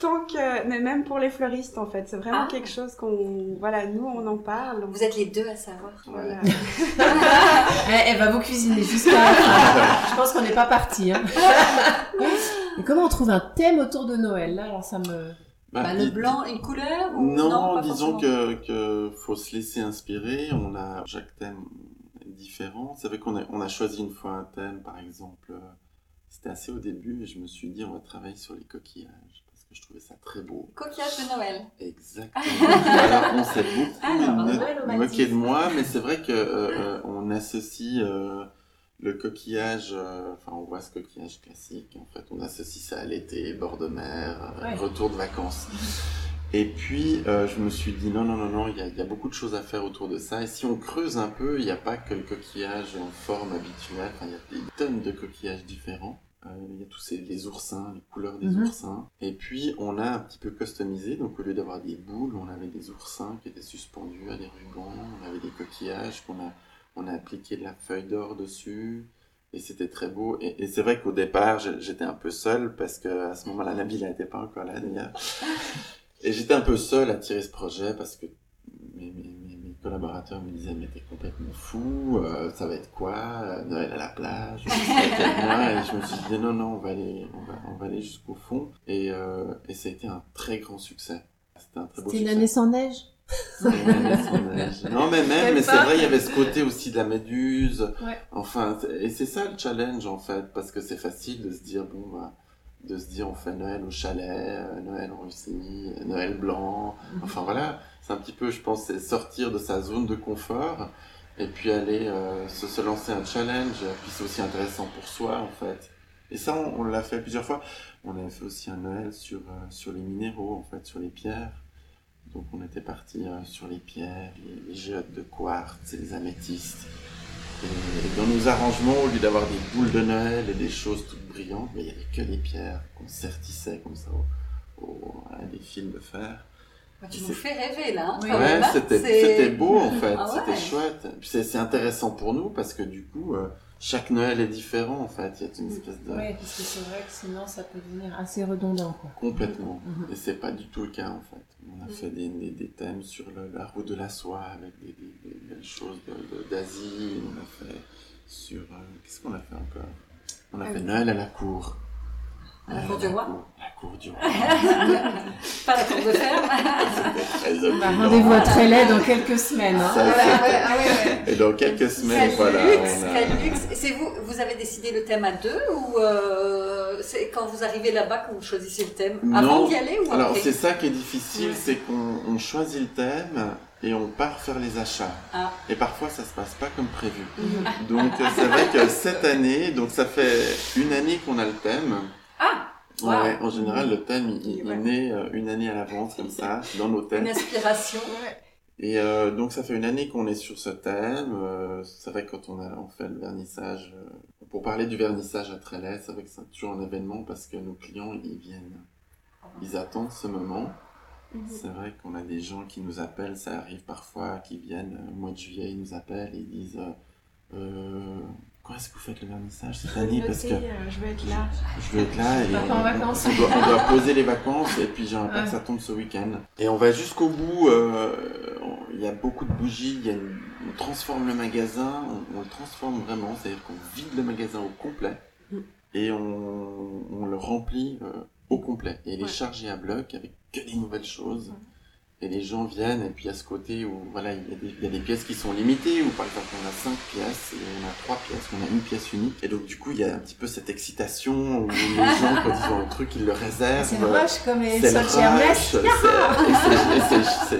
Tant que, mais même pour les fleuristes en fait, c'est vraiment Ah. quelque chose qu'on, voilà, nous on en parle. on- Vous êtes les deux à savoir. voilà. (laughs) Elle, elle va vous cuisiner jusqu'à. (laughs) Je pense qu'on n'est pas parti. Hein. (laughs) Et comment on trouve un thème autour de Noël là Alors ça me. Bah, Bah, le blanc, une couleur ou Non, pas disons que, que faut se laisser inspirer. On a chaque thème est différent. C'est vrai qu'on a, on a choisi une fois un thème, par exemple. euh, C'était assez au début et je me suis dit on va travailler sur les coquillages parce que je trouvais ça très beau. Coquillage de Noël. Exactement. (laughs) Alors on s'est beaucoup Alors, Noël de moi, mais c'est vrai que euh, euh, on associe euh, le coquillage, euh, enfin on voit ce coquillage classique, en fait on associe ça à l'été, bord de mer, euh, Ouais. retour de vacances. Et puis euh, je me suis dit non non non non, il y, a, il y a beaucoup de choses à faire autour de ça. Et si on creuse un peu, il n'y a pas que le coquillage en forme habituelle. Il y a des tonnes de coquillages différents. Euh, il y a tous ces, les oursins, les couleurs des Mhm. oursins. Et puis on a un petit peu customisé. Donc au lieu d'avoir des boules, on avait des oursins qui étaient suspendus à des rubans. On avait des coquillages qu'on a, on a appliqué de la feuille d'or dessus. Et c'était très beau. Et, et c'est vrai qu'au départ, j'étais un peu seul parce que à ce moment-là, Nabila n'était pas encore là d'ailleurs. (laughs) Et j'étais un peu seul à tirer ce projet parce que mes, mes- mes- mes collaborateurs me disaient mais t'es complètement fou, euh, ça va être quoi euh, Noël à la plage ça va être moi? Et je me suis dit non non on va aller on va, on va aller jusqu'au fond et, euh, et ça a été un très grand succès. C'était un très beau C'était une succès. C'était une année sans neige? Non mais même mais c'est vrai il y avait ce côté aussi de la méduse. Ouais. Enfin et c'est ça le challenge en fait parce que c'est facile de se dire bon bah de se dire on fait Noël au chalet, euh, Noël en Russie, Noël blanc. Enfin voilà, c'est un petit peu, je pense, c'est sortir de sa zone de confort et puis aller euh, se, se lancer un challenge. Puis c'est aussi intéressant pour soi en fait. Et ça, on, on l'a fait plusieurs fois. On avait fait aussi un Noël sur, euh, sur les minéraux, en fait, sur les pierres. Donc on était parti euh, sur les pierres, les, les de quartz et les améthystes. Et dans nos arrangements, au lieu d'avoir des boules de Noël et des choses toutes brillantes, mais il n'y avait que les pierres qu'on sertissait comme ça au, au- à des fils de fer. Bah, tu nous fais rêver là. hein, Oui. Ouais, hein. c'était beau en fait, Ah ouais. c'était chouette. Puis C'est c'est intéressant pour nous parce que du coup, euh, chaque Noël est différent en fait. Il y a une espèce de Oui, parce que c'est vrai que sinon ça peut devenir assez redondant quoi. complètement. Mhm. Et c'est pas du tout le cas en fait. On a Mhm. fait des, des, des thèmes sur le- la route de la soie avec des, belles choses de- de- d'Asie. On a fait sur euh, qu'est-ce qu'on a fait encore? On a Ah fait oui. Noël à la cour. À la cour du roi La cour du roi. (laughs) Pas la cour de fer. C'était très Bah, opulent. Rendez-vous à Trélay dans quelques semaines. Hein. Ça, Ouais, ah ouais, ouais. Et dans quelques semaines, Quel voilà. luxe, on a- quel luxe. C'est vous, vous avez décidé le thème à deux ou euh, c'est quand vous arrivez là-bas que vous choisissez le thème? Non. Avant d'y aller ou Alors c'est ça qui est difficile, Ouais. c'est qu'on on choisit le thème et on part faire les achats. Ah. Et parfois ça se passe pas comme prévu. Mhm. Donc c'est vrai que cette année, donc ça fait une année qu'on a le thème. Ah Ouais, Wow. ouais, en général le thème il, il Ouais. naît euh, une année à l'avance comme ça dans nos thèmes. Une inspiration. Ouais. Et euh, donc ça fait une année qu'on est sur ce thème. Euh, c'est vrai que quand on a on fait le vernissage, euh, pour parler du vernissage à Trélay, c'est vrai que c'est toujours un événement parce que nos clients ils viennent, ils attendent ce moment. Mhm. C'est vrai qu'on a des gens qui nous appellent, ça arrive parfois, qui viennent au mois de juillet, ils nous appellent et ils disent quand est-ce que vous faites le vernissage cette année Parce que euh, je vais être là. je veux être là et en vacances. on, doit, on doit poser les vacances et puis j'aimerais pas que ça tombe ce week-end. Et on va jusqu'au bout, euh, il y a beaucoup de bougies, y a une- on transforme le magasin, on, on le transforme vraiment, c'est-à-dire qu'on vide le magasin au complet Mm. et on, on le remplit euh, au complet. Et il est chargé à bloc avec que des nouvelles choses. Et les gens viennent, et puis à ce côté où voilà, il y, a des, il y a des pièces qui sont limitées, où par exemple on a cinq pièces, et on a trois pièces, on a une pièce unique. Et donc du coup, il y a un petit peu cette excitation où les (laughs) gens, quand ils ont un truc, ils le réservent. C'est le rush comme les C'est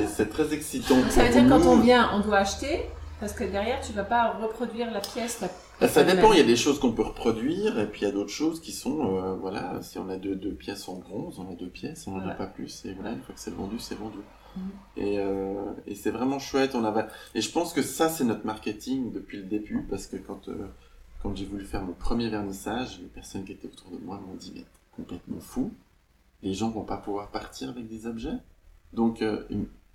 c'est- très excitant. Ça veut dire quand on vient, on doit acheter, parce que derrière, tu vas pas reproduire la pièce. la- Bah, ça dépend, il y a des choses qu'on peut reproduire, et puis il y a d'autres choses qui sont, euh, voilà, si on a deux, deux pièces en bronze, on a deux pièces, on n'en a pas plus, et voilà, une fois que c'est vendu, c'est vendu. Et, euh, et c'est vraiment chouette, on avait... et je pense que ça c'est notre marketing depuis le début, parce que quand, euh, quand j'ai voulu faire mon premier vernissage, les personnes qui étaient autour de moi m'ont dit, mais complètement fou, les gens vont pas pouvoir partir avec des objets, donc... euh,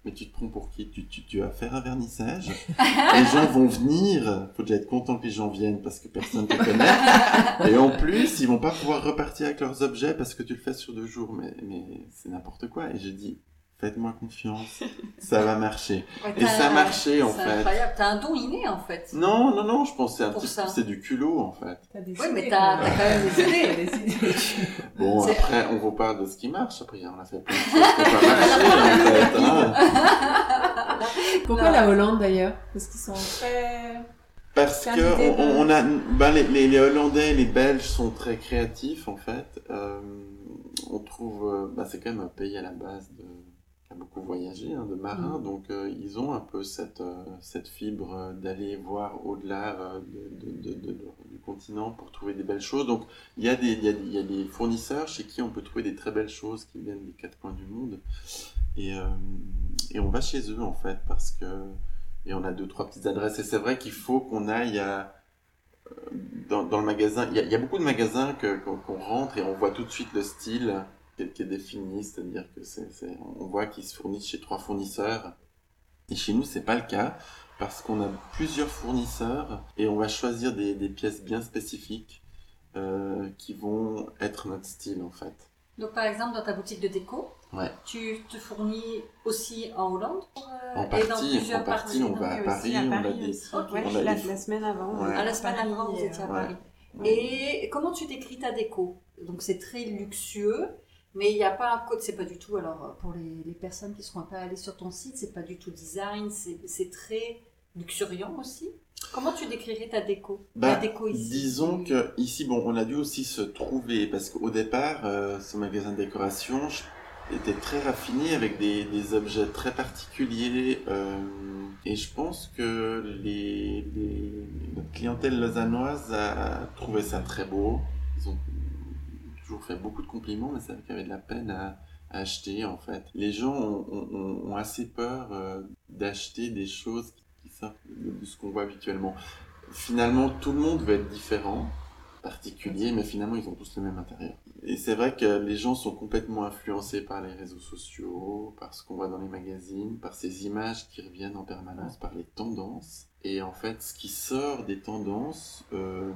mais tu te prends pour qui? Tu, tu, tu vas faire un vernissage (laughs) Les gens vont venir. Faut déjà être content que les gens viennent parce que personne te connaît. Et en plus, ils vont pas pouvoir repartir avec leurs objets parce que tu le fais sur deux jours. Mais, mais c'est n'importe quoi. Et j'ai dit, faites-moi confiance. (laughs) Ça va marcher. Ouais, Et ça marché, en c'est fait. incroyable. T'as un don inné en fait. Non, non, non, je pense que c'est un petit ça. c'est du culot, en fait. T'as des Oui, mais idées, t'as quand même des idées. (laughs) T'as des idées. Bon, C'est- après, on vous parle de ce qui marche. Après, on a fait plein de choses qui pas marché, en (laughs) fait. hein. Pourquoi la Hollande d'ailleurs? Parce qu'ils sont très. Parce que on, on a, ben les, les, les Hollandais, les Belges sont très créatifs en fait. Euh, on trouve, euh, ben, c'est quand même un pays à la base de, a beaucoup voyagé, hein, de marins, Mm. donc euh, ils ont un peu cette euh, cette fibre euh, d'aller voir au-delà de, de, de, de- du continent pour trouver des belles choses. Donc il y a des y a, y a des fournisseurs chez qui on peut trouver des très belles choses qui viennent des quatre coins du monde et et on va chez eux en fait parce que et on a deux, trois petites adresses. Et c'est vrai qu'il faut qu'on aille à, dans, dans le magasin. Il y, a, il y a beaucoup de magasins qu'on rentre et on voit tout de suite le style qui est, qui est défini. C'est-à-dire que c'est, c'est- on voit qu'ils se fournissent chez trois fournisseurs. Et chez nous, c'est pas le cas parce qu'on a plusieurs fournisseurs et on va choisir des, des pièces bien spécifiques euh, qui vont être notre style en fait. Donc par exemple dans ta boutique de déco, Ouais. tu te fournis aussi en Hollande euh, En et dans plusieurs en partie, parties, on va à Paris, à on a Paris des-. Ouais, on a la, des- la semaine avant. Ouais. la semaine Paris, avant, vous et, étiez à euh, Paris. Ouais. Et comment tu décris ta déco? Donc c'est très luxueux, mais il n'y a pas un code, c'est pas du tout. Alors pour les, les personnes qui seront pas allées sur ton site, c'est pas du tout design, c'est très luxuriant aussi. Comment tu décrirais ta déco Bah, La déco ici? Disons que ici, bon, on a dû aussi se trouver parce qu'au départ, euh, ce magasin de décoration était très raffiné avec des, des objets très particuliers euh, et je pense que les, les- notre clientèle lausannoise a trouvé ça très beau. Ils ont fait beaucoup de compliments, mais c'est vrai qu'il y avait de la peine à, acheter en fait. Les gens ont, assez peur euh, d'acheter des choses qui sortent de de ce qu'on voit habituellement finalement tout le monde veut être différent, particulier, mais finalement ils ont tous le même intérieur. Et c'est vrai que les gens sont complètement influencés par les réseaux sociaux, par ce qu'on voit dans les magazines, par ces images qui reviennent en permanence, par les tendances. Et en fait, ce qui sort des tendances euh,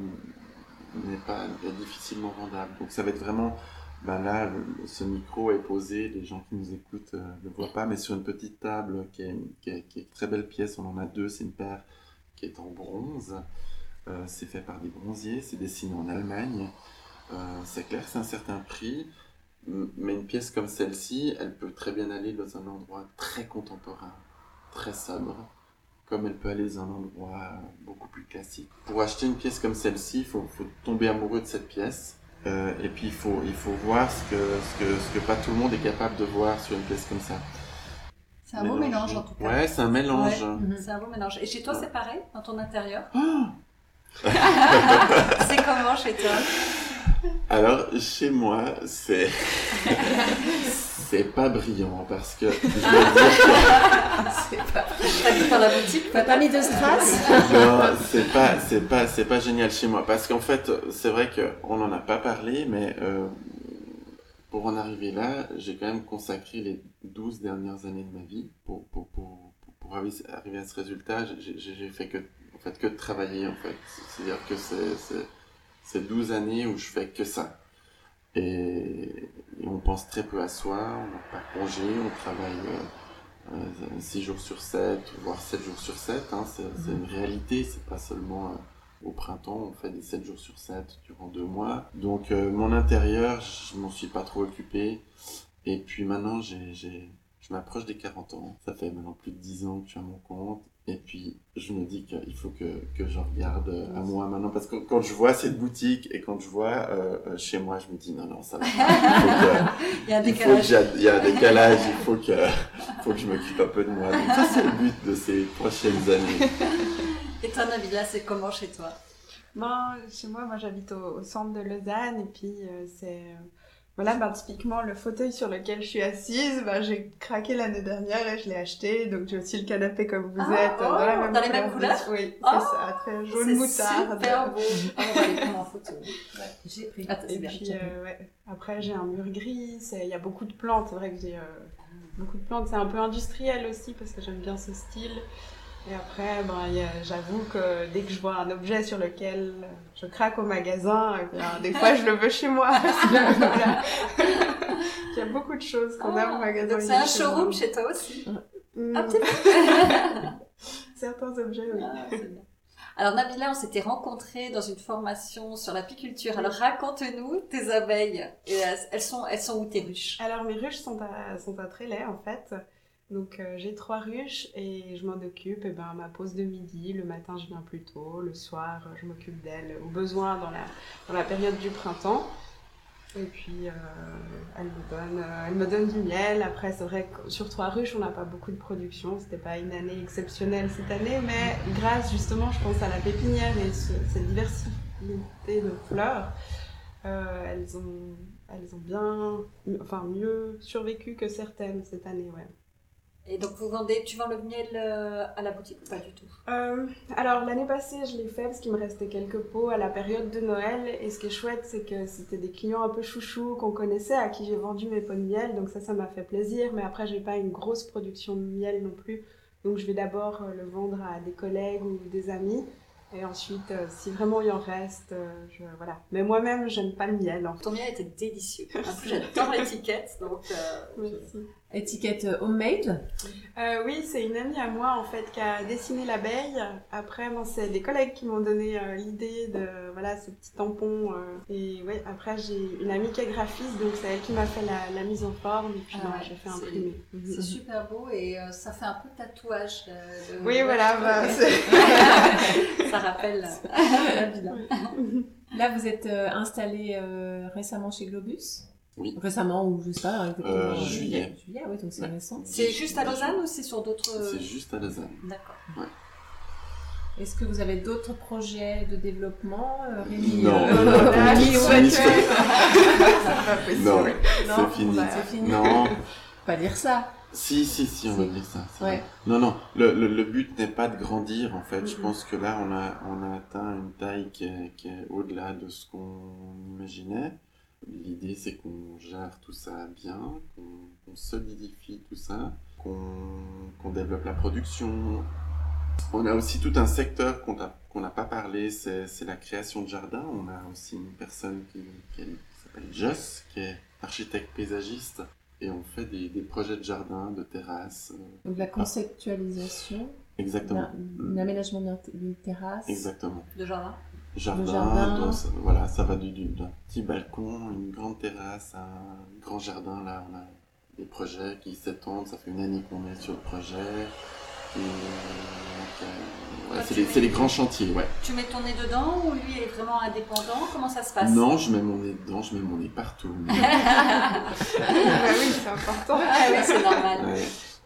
n'est pas difficilement vendable. Donc ça va être vraiment ben là, ce micro est posé, les gens qui nous écoutent euh, ne voient pas, mais sur une petite table qui est, une très belle pièce, on en a deux, c'est une paire qui est en bronze. Euh, c'est fait par des bronziers, c'est dessiné en Allemagne. Euh, c'est clair que c'est un certain prix, mais une pièce comme celle-ci, elle peut très bien aller dans un endroit très contemporain, très sobre, comme elle peut aller dans un endroit beaucoup plus classique. Pour acheter une pièce comme celle-ci, il faut, faut tomber amoureux de cette pièce. Euh, et puis il faut, il faut voir ce que, ce, que, ce que pas tout le monde est capable de voir sur une pièce comme ça. C'est un beau mélange en tout cas. Ouais, c'est un mélange. Ouais. Mhm. C'est un beau mélange. Et chez toi, c'est pareil dans ton intérieur Ah (laughs) C'est comment chez toi? Alors, chez moi, c'est. (laughs) c'est pas brillant parce que. Je (laughs) C'est pas... T'habites dans la boutique T'as pas mis de strass. (laughs) Non, c'est pas, c'est pas, c'est pas génial chez moi. Parce qu'en fait, c'est vrai qu'on n'en a pas parlé, mais euh, pour en arriver là, j'ai quand même consacré les 12 dernières années de ma vie pour, pour, pour, pour, pour arriver à ce résultat. J'ai- J'ai j'ai fait que, en fait, que de travailler, en fait. C'est-à-dire que c'est. c'est- c'est 12 années où je fais que ça. Et, et on pense très peu à soi, on n'a pas congé, on travaille 6 jours sur 7, voire 7 jours sur 7. Hein, c'est c'est une réalité, c'est pas seulement euh, au printemps, on fait des 7 jours sur 7 durant deux mois. Donc euh, mon intérieur, je m'en suis pas trop occupé. Et puis maintenant, j'ai, je m'approche des 40 ans. Ça fait maintenant plus de 10 ans que je suis à mon compte. Et puis, je me dis qu'il faut que, que je regarde à moi maintenant. Parce que quand je vois cette boutique et quand je vois euh, euh, chez moi, je me dis non, non, ça va. (laughs) il y a un décalage. Il, y a un décalage. Il faut que, (laughs) faut que je m'occupe un peu de moi. Donc, ça, c'est le but de ces prochaines années. (laughs) Et toi, Nabila, c'est comment chez toi? Bon, chez moi, moi j'habite au, centre de Lausanne et puis euh, c'est voilà, ben, typiquement, le fauteuil sur lequel je suis assise, ben, j'ai craqué l'année dernière et je l'ai acheté. Donc, j'ai aussi le canapé comme vous ah, êtes. Oh, dans, la même les mêmes couleurs Oui, c'est oh, ça, très jaune moutarde. super beau. (laughs) Ah, on va les prendre en photo. J'ai pris. Ah, et puis, euh, ouais. après, j'ai un mur gris. Il y a beaucoup de plantes. C'est vrai que j'ai euh, beaucoup de plantes. C'est un peu industriel aussi parce que j'aime bien ce style. Et après, ben, j'avoue que dès que je vois un objet sur lequel je craque au magasin, eh des fois je le veux chez moi. (laughs) (laughs) Il y a beaucoup de choses qu'on a au magasin. C'est un showroom chez toi aussi mm. (laughs) Certains objets, oui. Ah, Alors Nabila, on s'était rencontrés dans une formation sur l'apiculture. Alors raconte-nous tes abeilles. elles, sont, elles sont où tes ruches? Alors mes ruches sont à, sont à Trélay en fait. Donc euh, j'ai trois ruches et je m'en occupe. Et ben ma pause de midi, le matin je viens plus tôt, le soir je m'occupe d'elles au besoin dans la, période du printemps. Et puis euh, elle, me donne, euh, elle me donne du miel. Après c'est vrai que sur trois ruches on n'a pas beaucoup de production. C'était pas une année exceptionnelle cette année, mais grâce justement je pense à la pépinière et cette diversité de fleurs, elles ont elles ont bien, enfin mieux survécu que certaines cette année, ouais. Et donc, vous vendez, tu vends le miel euh, à la boutique ou pas du tout? Euh, Alors, l'année passée, je l'ai fait parce qu'il me restait quelques pots à la période de Noël. Et ce qui est chouette, c'est que c'était des clients un peu chouchous qu'on connaissait, à qui j'ai vendu mes pots de miel. Donc ça, ça m'a fait plaisir. Mais après, j'ai pas une grosse production de miel non plus. Donc, je vais d'abord euh, le vendre à des collègues ou des amis. Et ensuite, euh, si vraiment il en reste, euh, je, voilà. Mais moi-même, j'aime pas le miel. Ton miel était délicieux. En plus, j'adore l'étiquette. Donc, euh, (laughs) Étiquette homemade Oui, c'est une amie à moi en fait qui a dessiné l'abeille. Après, bon, c'est des collègues qui m'ont donné l'idée de voilà ce petit tampon. et ouais, après j'ai une amie qui est graphiste, donc c'est elle qui m'a fait la, mise en forme et puis ah j'ai fait imprimer. C'est mhm. super beau et ça fait un peu tatouage. oui, voilà. Bah, (laughs) ça rappelle (laughs) la villa. Là, vous êtes euh, installé euh, récemment chez Globus Oui. Récemment ou je sais pas euh, Juillet. Juillet, oui, donc c'est récent. C'est juste à Lausanne ou c'est sur d'autres C'est juste à Lausanne. D'accord. Ouais. Est-ce que vous avez d'autres projets de développement, Rémi Non, euh, (laughs) (laughs) (laughs) non, non, c'est fini. C'est fini. Non. Pas dire ça. Si, si, si, on va dire ça. Non, non, le, le, but n'est pas de grandir, en fait. Je pense que là, on a, on a atteint une taille qui est, qui est au-delà de ce qu'on imaginait. L'idée, c'est qu'on gère tout ça bien, qu'on solidifie tout ça, qu'on développe la production. On a aussi tout un secteur qu'on n'a pas parlé, c'est la création de jardins. On a aussi une personne qui, qui s'appelle Joss, qui est architecte paysagiste, et on fait des, des projets de jardin, de terrasses. Euh, Donc la conceptualisation. Exactement. L'aménagement d'une terrasse. Exactement. De jardin. Jardin, voilà, ça va du, d'un petit balcon, une grande terrasse, un grand jardin. Là, on a des projets qui s'étendent. Ça fait une année qu'on est sur le projet. Euh, c'est les, grands chantiers, ouais. Tu mets ton nez dedans ou lui est vraiment indépendant? Comment ça se passe? Non, je mets mon nez dedans, je mets mon nez partout. bah (laughs) oui, c'est important. Ah oui, c'est normal.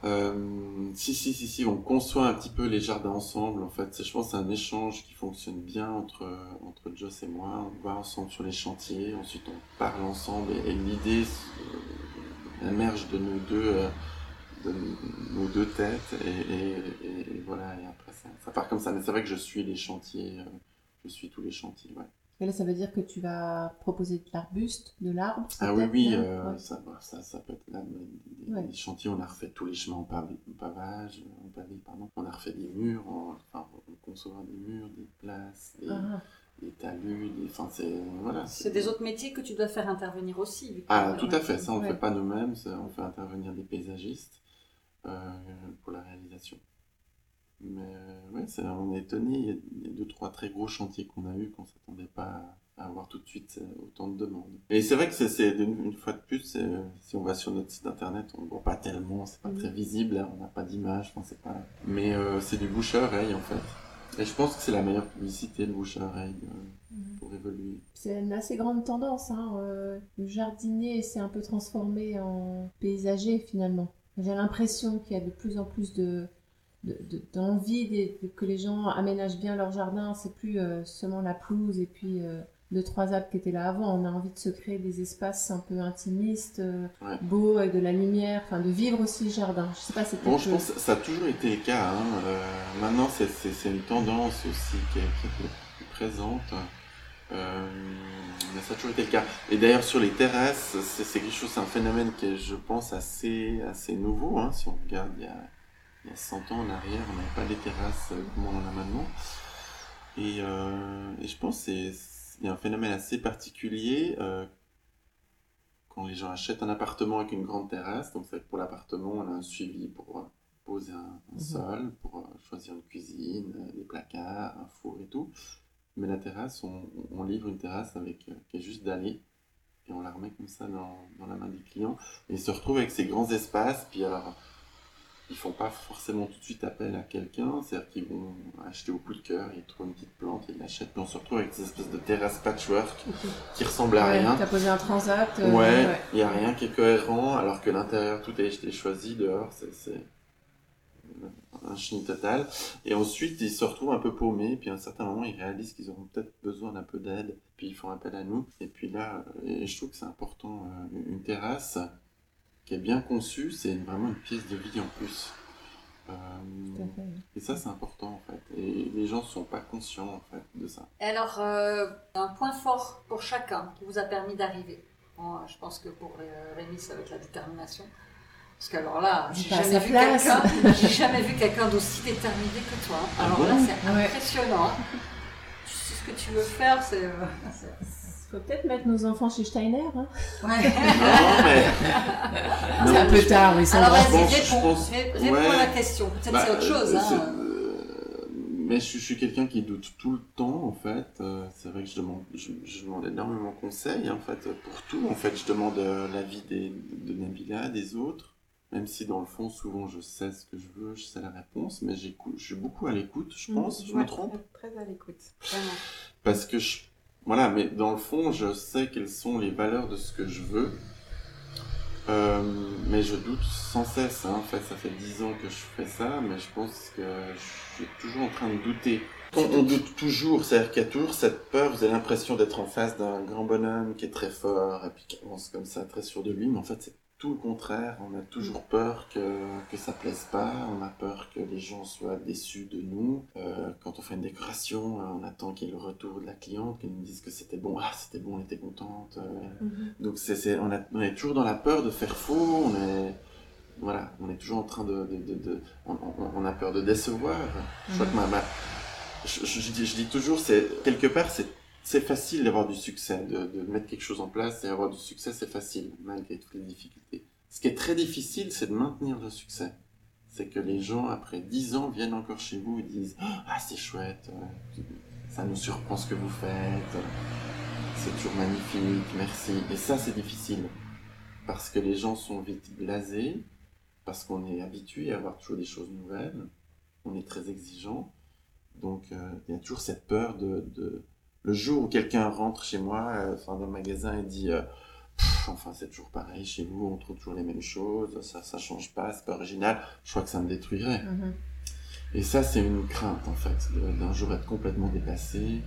Si, si, si, si, on conçoit un petit peu les jardins ensemble. En fait, je pense c'est un échange qui fonctionne bien entre, entre Joss et moi. On va ensemble sur les chantiers, ensuite on parle ensemble et, l'idée euh, émerge de nos deux de nos deux têtes et, voilà et après ça, ça, part comme ça mais c'est vrai que je suis les chantiers euh, je suis tous les chantiers ouais et là ça veut dire que tu vas proposer de l'arbuste de l'arbre ah oui oui euh, ça, ça, ça, peut être là, des, chantiers on a refait tous les chemins en, pavage en pavé pardon on a refait des murs on, enfin on des murs des places des, ah. des talus, des... Enfin, c'est voilà, c'est des autres métiers que tu dois faire intervenir aussi. ah, tout à fait. Ça, on ne fait pas nous-mêmes. On fait intervenir des paysagistes. Euh, pour la réalisation. Mais ouais, on est étonné. Il y, a, deux, trois très gros chantiers qu'on a eu qu'on ne s'attendait pas à avoir tout de suite euh, autant de demandes. Et c'est vrai que c'est une, fois de plus, si on va sur notre site internet, on ne voit pas tellement, c'est pas Mhm. très visible, hein, on n'a pas d'image, enfin, pas. Mais euh, c'est du bouche à oreille en fait. Et je pense que c'est la meilleure publicité, le bouche à oreille, euh, Mhm. pour évoluer. C'est une assez grande tendance. Hein. euh, le jardinier s'est un peu transformé en paysager finalement. J'ai l'impression qu'il y a de plus en plus de de- de- d'envie de- que les gens aménagent bien leur jardin. C'est plus euh, seulement la pelouse et puis euh, deux trois arbres qui étaient là avant. On a envie de se créer des espaces un peu intimistes, euh, Ouais. beaux avec de la lumière, enfin de vivre aussi le jardin. Je sais pas, c'est Bon, je pense que ça a toujours été le cas. Hein. Euh, maintenant, c'est- une tendance aussi qui est, qui est présente. Mais ça a toujours été le cas. Et d'ailleurs, sur les terrasses, c'est c'est quelque chose, c'est un phénomène qui est, je pense, assez, assez nouveau. Hein. Si on regarde il y, a, il y a 100 ans en arrière, on n'avait pas les terrasses euh, comme on en a maintenant. Et, euh, et je pense que c'est- il y a un phénomène assez particulier euh, quand les gens achètent un appartement avec une grande terrasse. Donc, c'est vrai que pour l'appartement, on a un suivi pour poser un, un Mhm. sol, pour choisir une cuisine, des placards, un four et tout. Mais la terrasse, on, on livre une terrasse avec, euh, qui est juste dallée. Et on la remet comme ça dans, dans la main du client. Et ils se retrouvent avec ces grands espaces. Puis alors, ils font pas forcément tout de suite appel à quelqu'un. C'est-à-dire qu'ils vont acheter au coup de cœur, ils trouvent une petite plante, ils l'achètent. Puis on se retrouve avec ces espèces de terrasses patchwork qui ressemblent à Ouais, rien. T'as posé un transat. euh, Ouais, il n'y a rien qui est cohérent, alors que l'intérieur, tout été choisi, dehors, c'est- un chenille total. Et ensuite, ils se retrouvent un peu paumés, puis à un certain moment, ils réalisent qu'ils auront peut-être besoin d'un peu d'aide, puis ils font appel à nous. Et puis là, et je trouve que c'est important, euh, une terrasse qui est bien conçue, c'est vraiment une pièce de vie en plus. Euh, et ça, c'est important en fait. Et les gens ne sont pas conscients en fait de ça. Et alors, euh, un point fort pour chacun qui vous a permis d'arriver. Bon, je pense que pour euh, Rémi, ça va être la détermination. Parce que alors là, j'ai jamais, vu quelqu'un, (laughs) j'ai jamais vu quelqu'un d'aussi déterminé que toi. Ah Alors bon là, c'est Ouais. impressionnant. Tu sais ce que tu veux faire, c'est. Faut peut-être mettre nos enfants chez Steiner. Hein. Ouais. Non, mais. (laughs) C'est un peu tard, oui, Alors je vas-y, je réponds, pense- Ré- réponds ouais. à la question. Peut-être Bah, c'est autre chose. euh, hein. c'est- euh, mais je, je suis quelqu'un qui doute tout le temps, en fait. Euh, c'est vrai que je demande, je, je demande énormément de conseils, en fait, pour tout. En fait, je demande euh, l'avis des, de Nabila, des autres. Même si, dans le fond, souvent, je sais ce que je veux, je sais la réponse, mais j'écoute, je suis beaucoup à l'écoute, je pense. Je me Ouais, trompe Très à l'écoute, vraiment. parce que je... Voilà, mais dans le fond, je sais quelles sont les valeurs de ce que je veux. Euh, mais je doute sans cesse. hein. En fait, ça fait dix ans que je fais ça, mais je pense que je suis toujours en train de douter. On, on doute toujours, c'est-à-dire qu'il toujours cette peur, vous avez l'impression d'être en face d'un grand bonhomme qui est très fort et puis qui avance comme ça, très sûr de lui, mais en fait c'est tout le contraire, on a toujours peur que, que ça plaise pas, on a peur que les gens soient déçus de nous. Euh, quand on fait une décoration, euh, on attend qu'il y ait le retour de la cliente, qu'elle nous dise que c'était bon, ah c'était bon, on était contente. euh. Donc c'est, c'est, on, a, on est toujours dans la peur de faire faux, on est, voilà, on est toujours en train de, de, de, de- on, on- on a peur de décevoir. Je crois que ma, ma- je, je- je dis, je dis toujours, c'est quelque part c'est c'est facile d'avoir du succès, de, de mettre quelque chose en place et avoir du succès, c'est facile, malgré toutes les difficultés. Ce qui est très difficile, c'est de maintenir le succès. C'est que les gens, après 10 ans, viennent encore chez vous et disent Ah, c'est chouette, euh, ça nous surprend ce que vous faites, c'est toujours magnifique, merci. Et ça, c'est difficile. Parce que les gens sont vite blasés, parce qu'on est habitué à avoir toujours des choses nouvelles, on est très exigeant. Donc, euh, il y a toujours cette peur de, de, le jour où quelqu'un rentre chez moi, euh, enfin dans le magasin et dit euh, enfin c'est toujours pareil chez vous, on trouve toujours les mêmes choses, ça ça change pas, c'est pas original, je crois que ça me détruirait. Mhm. Et ça c'est une crainte en fait, d'un jour être complètement dépassé.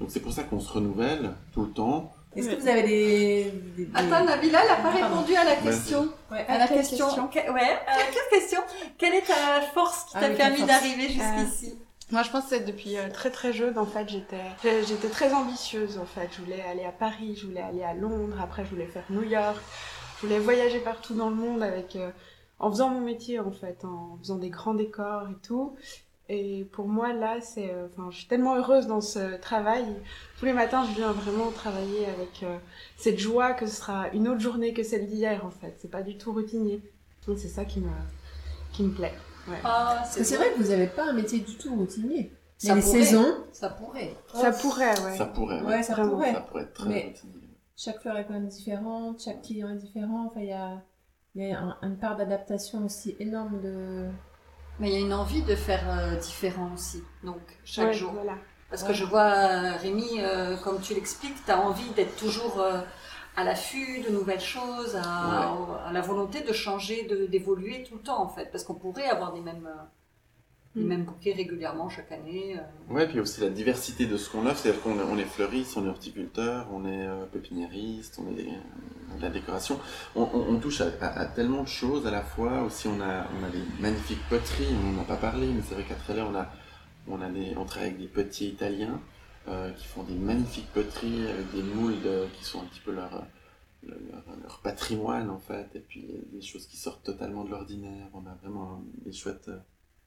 Donc c'est pour ça qu'on se renouvelle tout le temps. Est-ce que vous avez des. des- des- Attends, Nabila, elle n'a pas répondu à la question. Ouais, À la quelle question. question que- ouais, à (laughs) quelle question Quelle est ta force qui Ah t'a ta permis d'arriver jusqu'ici? Moi, je pense que c'est depuis euh, très très jeune, en fait, j'étais j'étais très ambitieuse, en fait. Je voulais aller à Paris, je voulais aller à Londres, après je voulais faire New York, je voulais voyager partout dans le monde avec, euh, en faisant mon métier, en fait, en faisant des grands décors et tout. Et pour moi, là, c'est, euh, je suis tellement heureuse dans ce travail. Tous les matins, je viens vraiment travailler avec cette joie que ce sera une autre journée que celle d'hier, en fait. C'est pas du tout routinier. Donc c'est ça qui me, qui me plaît. Ouais. Ah, Parce que c'est vrai que vous n'avez pas un métier du tout routinier. Il y a Ça les pourrait. saisons. Ça pourrait. Ça pourrait, ouais. Ça pourrait, ouais. Ouais, ça Vraiment. pourrait. Ça pourrait être très Mais- routinier. Chaque fleur est quand même différente, chaque client est différent. Enfin, il y a, il y a un- une part d'adaptation aussi énorme de. Mais il y a une envie de faire euh, différent aussi, donc chaque Ouais, jour. Voilà. Parce Ouais. que je vois, euh, Rémi, euh, comme tu l'expliques, tu as envie d'être toujours euh, à l'affût de nouvelles choses, à, à la volonté de changer, de- d'évoluer tout le temps en fait. Parce qu'on pourrait avoir des mêmes, euh, les Mm. mêmes bouquets régulièrement chaque année. euh. Ouais, puis aussi la diversité de ce qu'on offre, c'est-à-dire qu'on est, on est fleuriste, on est horticulteur, on est euh, pépiniériste, on est des- on a de la décoration. On, on- on touche à, à- à tellement de choses à la fois. Aussi, on a, on a des magnifiques poteries, on n'en a pas parlé, mais c'est vrai qu'à Trélé, on a, on a des, on travaille avec des potiers italiens euh, qui font des magnifiques poteries avec des moules de- qui sont un petit peu leur, leur, leur- leur patrimoine en fait, et puis des choses qui sortent totalement de l'ordinaire. On a vraiment des chouettes, euh,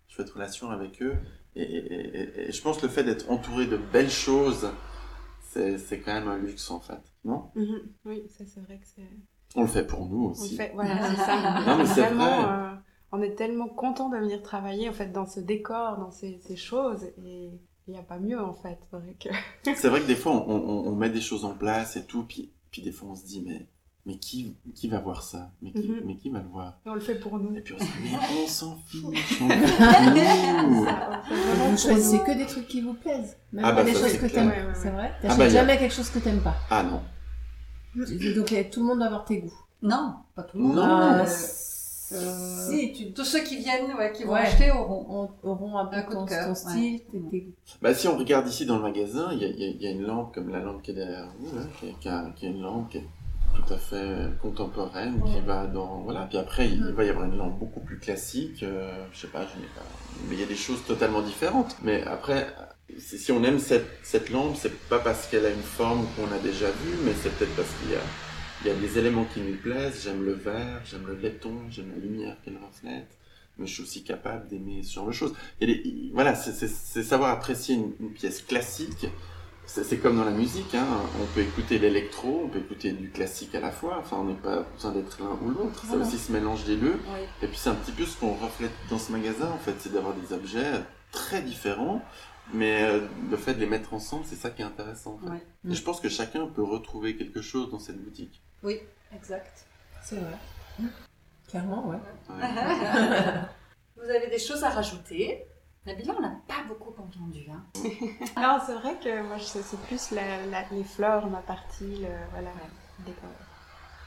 chouettes relations avec eux. Et, et- et- et je pense que le fait d'être entouré de belles choses, c'est c'est quand même un luxe en fait, non? Mhm. Oui, ça c'est vrai que c'est. On le fait pour nous On le aussi. fait, voilà, c'est ça. (laughs) Non, mais c'est Vraiment, vrai. euh, on est tellement content de venir travailler en fait dans ce décor, dans ces, ces choses, et il n'y a pas mieux en fait. C'est vrai que. (laughs) C'est vrai que des fois on, on- on met des choses en place et tout, puis, puis des fois on se dit mais, mais qui, qui va voir ça? Mais qui, Mhm. mais qui va le voir? Et on le fait pour nous. Et puis on se dit mais on s'en (laughs) fiche, Vous choisissez que des trucs qui vous plaisent. Même Ah pas bah des ça, choses c'est que t'aimes. Ouais, ouais, ouais. C'est vrai? Ah T'achètes bah, y a- jamais quelque chose que t'aimes pas? Ah non. Donc tout le monde doit avoir tes goûts. Non, pas tout le monde. Non. Ah, Euh, si, tu tous ceux qui viennent, ouais, qui vont Ouais. acheter auront. on- auront un peu Un coup de ton, cœur, ton ouais. style, tes- tes- Bah, si on regarde ici dans le magasin, il y a, y y une lampe comme la lampe qui est derrière vous, là, qui, est- qui a- qui est une lampe qui est tout à fait contemporaine, qui va dans... Voilà, puis après, il, va y avoir une lampe beaucoup plus classique, euh, je sais pas, je n'ai pas... Mais il y a des choses totalement différentes. Mais après, si si on aime cette, cette lampe, c'est pas parce qu'elle a une forme qu'on a déjà vue, mais c'est peut-être parce qu'il y a, il y a des éléments qui nous plaisent. J'aime le vert, j'aime le laiton, j'aime la lumière qu'elle reflète. Mais je suis aussi capable d'aimer ce genre de choses. Des- voilà, c'est- c'est c'est savoir apprécier une, une pièce classique. C'est c'est comme dans la musique, hein. on peut écouter l'électro, on peut écouter du classique à la fois, enfin on n'est pas besoin d'être l'un ou l'autre, c'est Voilà. aussi ce mélange des deux. Oui. Et puis c'est un petit peu ce qu'on reflète dans ce magasin en fait, c'est d'avoir des objets très différents, mais euh, le fait de les mettre ensemble, c'est ça qui est intéressant en fait. Ouais. Et je pense que chacun peut retrouver quelque chose dans cette boutique. Oui, exact. C'est vrai. Clairement, ouais. Ouais. (laughs) Vous avez des choses à rajouter? Nabila, on n'a pas beaucoup entendu. Hein. Non, c'est vrai que moi, c'est plus la- la- les fleurs, ma partie, le, voilà, déco-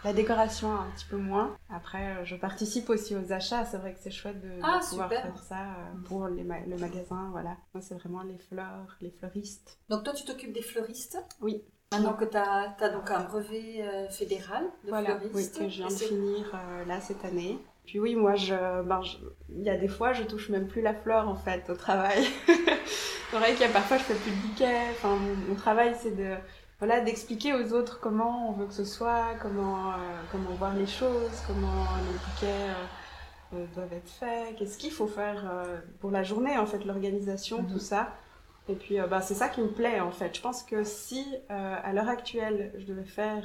la décoration un petit peu moins. Après, euh, je participe aussi aux achats. C'est vrai que c'est chouette de, de Ah, pouvoir super. faire ça euh, pour les ma- le magasin. Voilà. Moi, c'est vraiment les fleurs, les fleuristes. Donc toi, tu t'occupes des fleuristes? Oui. Maintenant que tu as, donc un brevet euh, fédéral de Voilà, oui, fleuriste. que je viens de finir euh, là cette année. Puis oui, moi, je, ben, je- il y a des fois, je touche même plus la fleur en fait au travail. (laughs) c'est vrai qu'il y a parfois, je fais plus de bouquets. Enfin, mon, mon travail, c'est de voilà d'expliquer aux autres comment on veut que ce soit, comment euh, comment voir les choses, comment les bouquets euh, euh, doivent être faits, qu'est-ce qu'il faut faire euh, pour la journée en fait, l'organisation, Mhm. tout ça. Et puis, ben, c'est ça qui me plaît en fait. Je pense que si à l'heure actuelle, je devais faire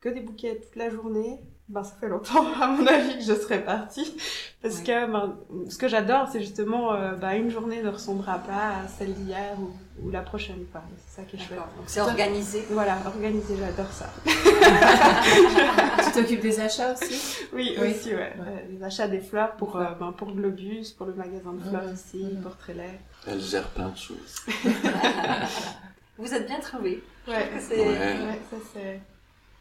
que des bouquets toute la journée, ben, ça fait longtemps, (laughs) à mon avis, que je serais partie. Parce Ouais. que ben, ce que j'adore, c'est justement euh, ben, une journée ne ressemblera pas à celle d'hier ou, ou la prochaine. quoi. C'est ça qui est chouette. C'est organisé. Voilà, organiser, j'adore ça. (laughs) tu t'occupes des achats aussi? Oui, Oui. aussi, ouais. Euh, les achats des fleurs pour, euh, ben, pour Globus, pour le magasin de fleurs Mhm. ici, Mhm. pour Trélay. Elle gère plein de choses. (laughs) Vous êtes bien trouvés. Ouais, Ouais. ouais, ça c'est.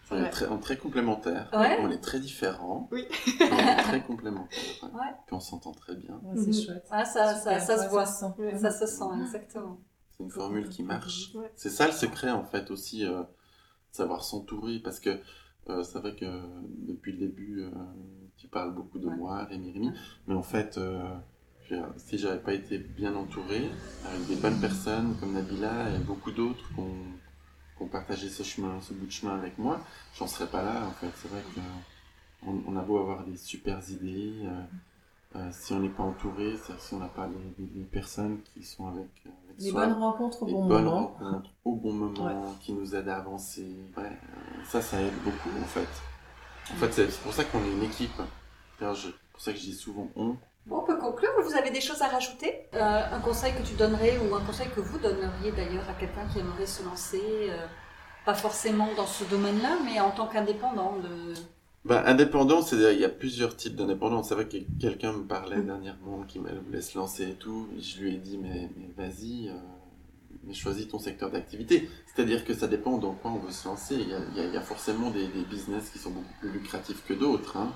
C'est On est très, on est très complémentaires. Ouais. On est très différents. Oui. mais (laughs) on est très complémentaires. ouais. Ouais. Puis on s'entend très bien. Ouais, C'est Mhm. chouette. Ah, ça, ça, ça se ouais, voit. se sent. Ouais. Ça se sent, exactement. C'est une formule qui marche. Ouais. C'est ça le secret en fait aussi, euh, savoir s'entourer parce que euh, c'est vrai que depuis le début euh, tu parles beaucoup de Ouais. moi, Rémi Rémi, mais en fait euh, si j'avais pas été bien entouré avec des bonnes personnes comme Nabila et beaucoup d'autres qui ont, partagé ce chemin, ce bout de chemin avec moi, j'en serais pas là en fait. C'est vrai que on, a beau avoir des super idées. euh, euh, si on n'est pas entouré, si on n'a pas les, les- les personnes qui sont avec, euh, avec Les soi, bonnes rencontres au les bon bonnes moment. rencontres au bon moment qui nous aident à avancer. Ouais, ça, ça aide beaucoup en fait. En fait, c'est pour ça qu'on est une équipe. C'est pour ça que je dis souvent on, Bon, on peut conclure. Vous avez des choses à rajouter? Euh, Un conseil que tu donnerais ou un conseil que vous donneriez d'ailleurs à quelqu'un qui aimerait se lancer, euh, pas forcément dans ce domaine-là, mais en tant qu'indépendant de... Bah, indépendant, c'est il y a plusieurs types d'indépendants. C'est vrai que quelqu'un me parlait dernièrement qui me voulait se lancer et tout. Et je lui ai dit mais, mais vas-y, euh, mais choisis ton secteur d'activité. C'est-à-dire que ça dépend dans quoi on veut se lancer. Il y a, il y a- il y a forcément des, des business qui sont beaucoup plus lucratifs que d'autres. hein.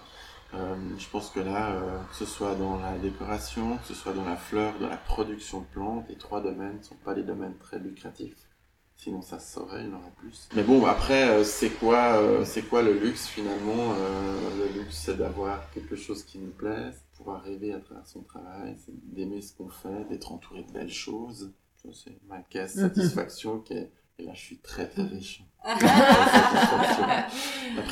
Euh, je pense que là, euh, que ce soit dans la décoration, que ce soit dans la fleur, dans la production de plantes, les trois domaines ne sont pas des domaines très lucratifs. Sinon, ça se saurait, il y en aurait plus. Mais bon, après, euh, c'est quoi, c'est quoi le luxe finalement Le luxe, c'est d'avoir quelque chose qui nous plaise, pouvoir rêver à travers son travail, c'est d'aimer ce qu'on fait, d'être entouré de belles choses. C'est ma caisse satisfaction qui est... Et là, je suis très très riche. (laughs) (laughs) Après,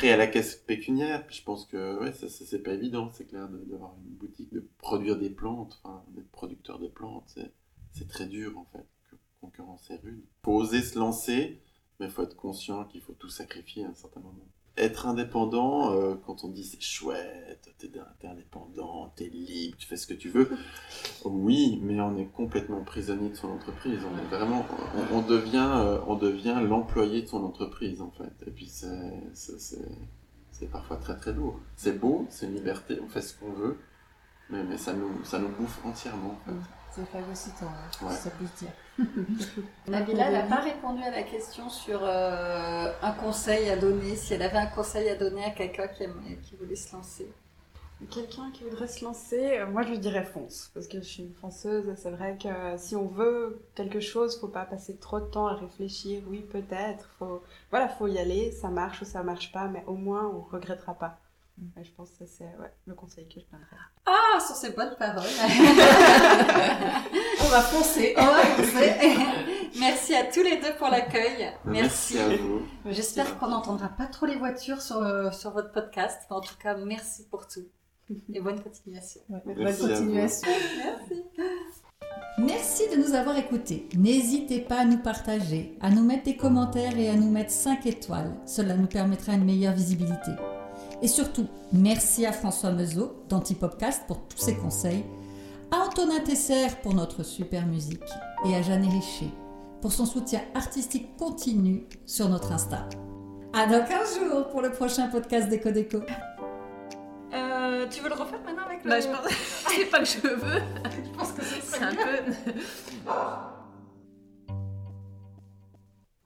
il y a la caisse pécuniaire. Je pense que ouais, ça, ça, c'est pas évident, c'est clair, d'avoir une boutique, de produire des plantes, enfin, d'être producteur de plantes. C'est, très dur, en fait. Concurrence est rude. Faut oser se lancer, mais il faut être conscient qu'il faut tout sacrifier à un certain moment. Être indépendant, euh, quand on dit c'est chouette, t'es, indépendant, t'es libre, tu fais ce que tu veux. (laughs) Oui, mais on est complètement prisonnier de son entreprise. On est vraiment, on, on devient, euh, on devient l'employé de son entreprise en fait. Et puis c'est, c'est, c'est, c'est parfois très très lourd. C'est beau, c'est une liberté, on fait ce qu'on veut, mais, mais ça nous, ça nous bouffe entièrement en fait. Phagocytant, hein, Ouais. ça peut se dire. (laughs) Nabila n'a pas répondu à la question sur euh, un conseil à donner, si elle avait un conseil à donner à quelqu'un qui, qui voulait se lancer. Quelqu'un qui voudrait se lancer, euh, moi je lui dirais fonce, parce que je suis une fonceuse c'est vrai que euh, si on veut quelque chose, faut pas passer trop de temps à réfléchir, oui peut-être, faut, voilà, faut y aller, ça marche ou ça marche pas, mais au moins on regrettera pas. Et je pense que c'est ouais, le conseil que je donnerais. Ah, sur ces bonnes paroles. (laughs) On va foncer. On va foncer. (laughs) Merci à tous les deux pour l'accueil. Merci à vous. J'espère qu'on n'entendra pas trop les voitures sur, euh, sur votre podcast. Mais en tout cas, merci pour tout. Et bonne continuation. Ouais, Merci bonne à vous. continuation. Merci. Merci de nous avoir écoutés. N'hésitez pas à nous partager, à nous mettre des commentaires et à nous mettre 5 étoiles. Cela nous permettra une meilleure visibilité. Et surtout, merci à François Meuseau d'Antipopcast pour tous ses conseils, à Antonin Tesser pour notre super musique et à Jeanne Richer pour son soutien artistique continu sur notre Insta. À dans 15 jours pour le prochain podcast Déco Déco. Euh, tu veux le refaire maintenant avec le... Bah, je pense... (laughs) c'est pas que je veux. je pense que ce C'est un peu. (laughs)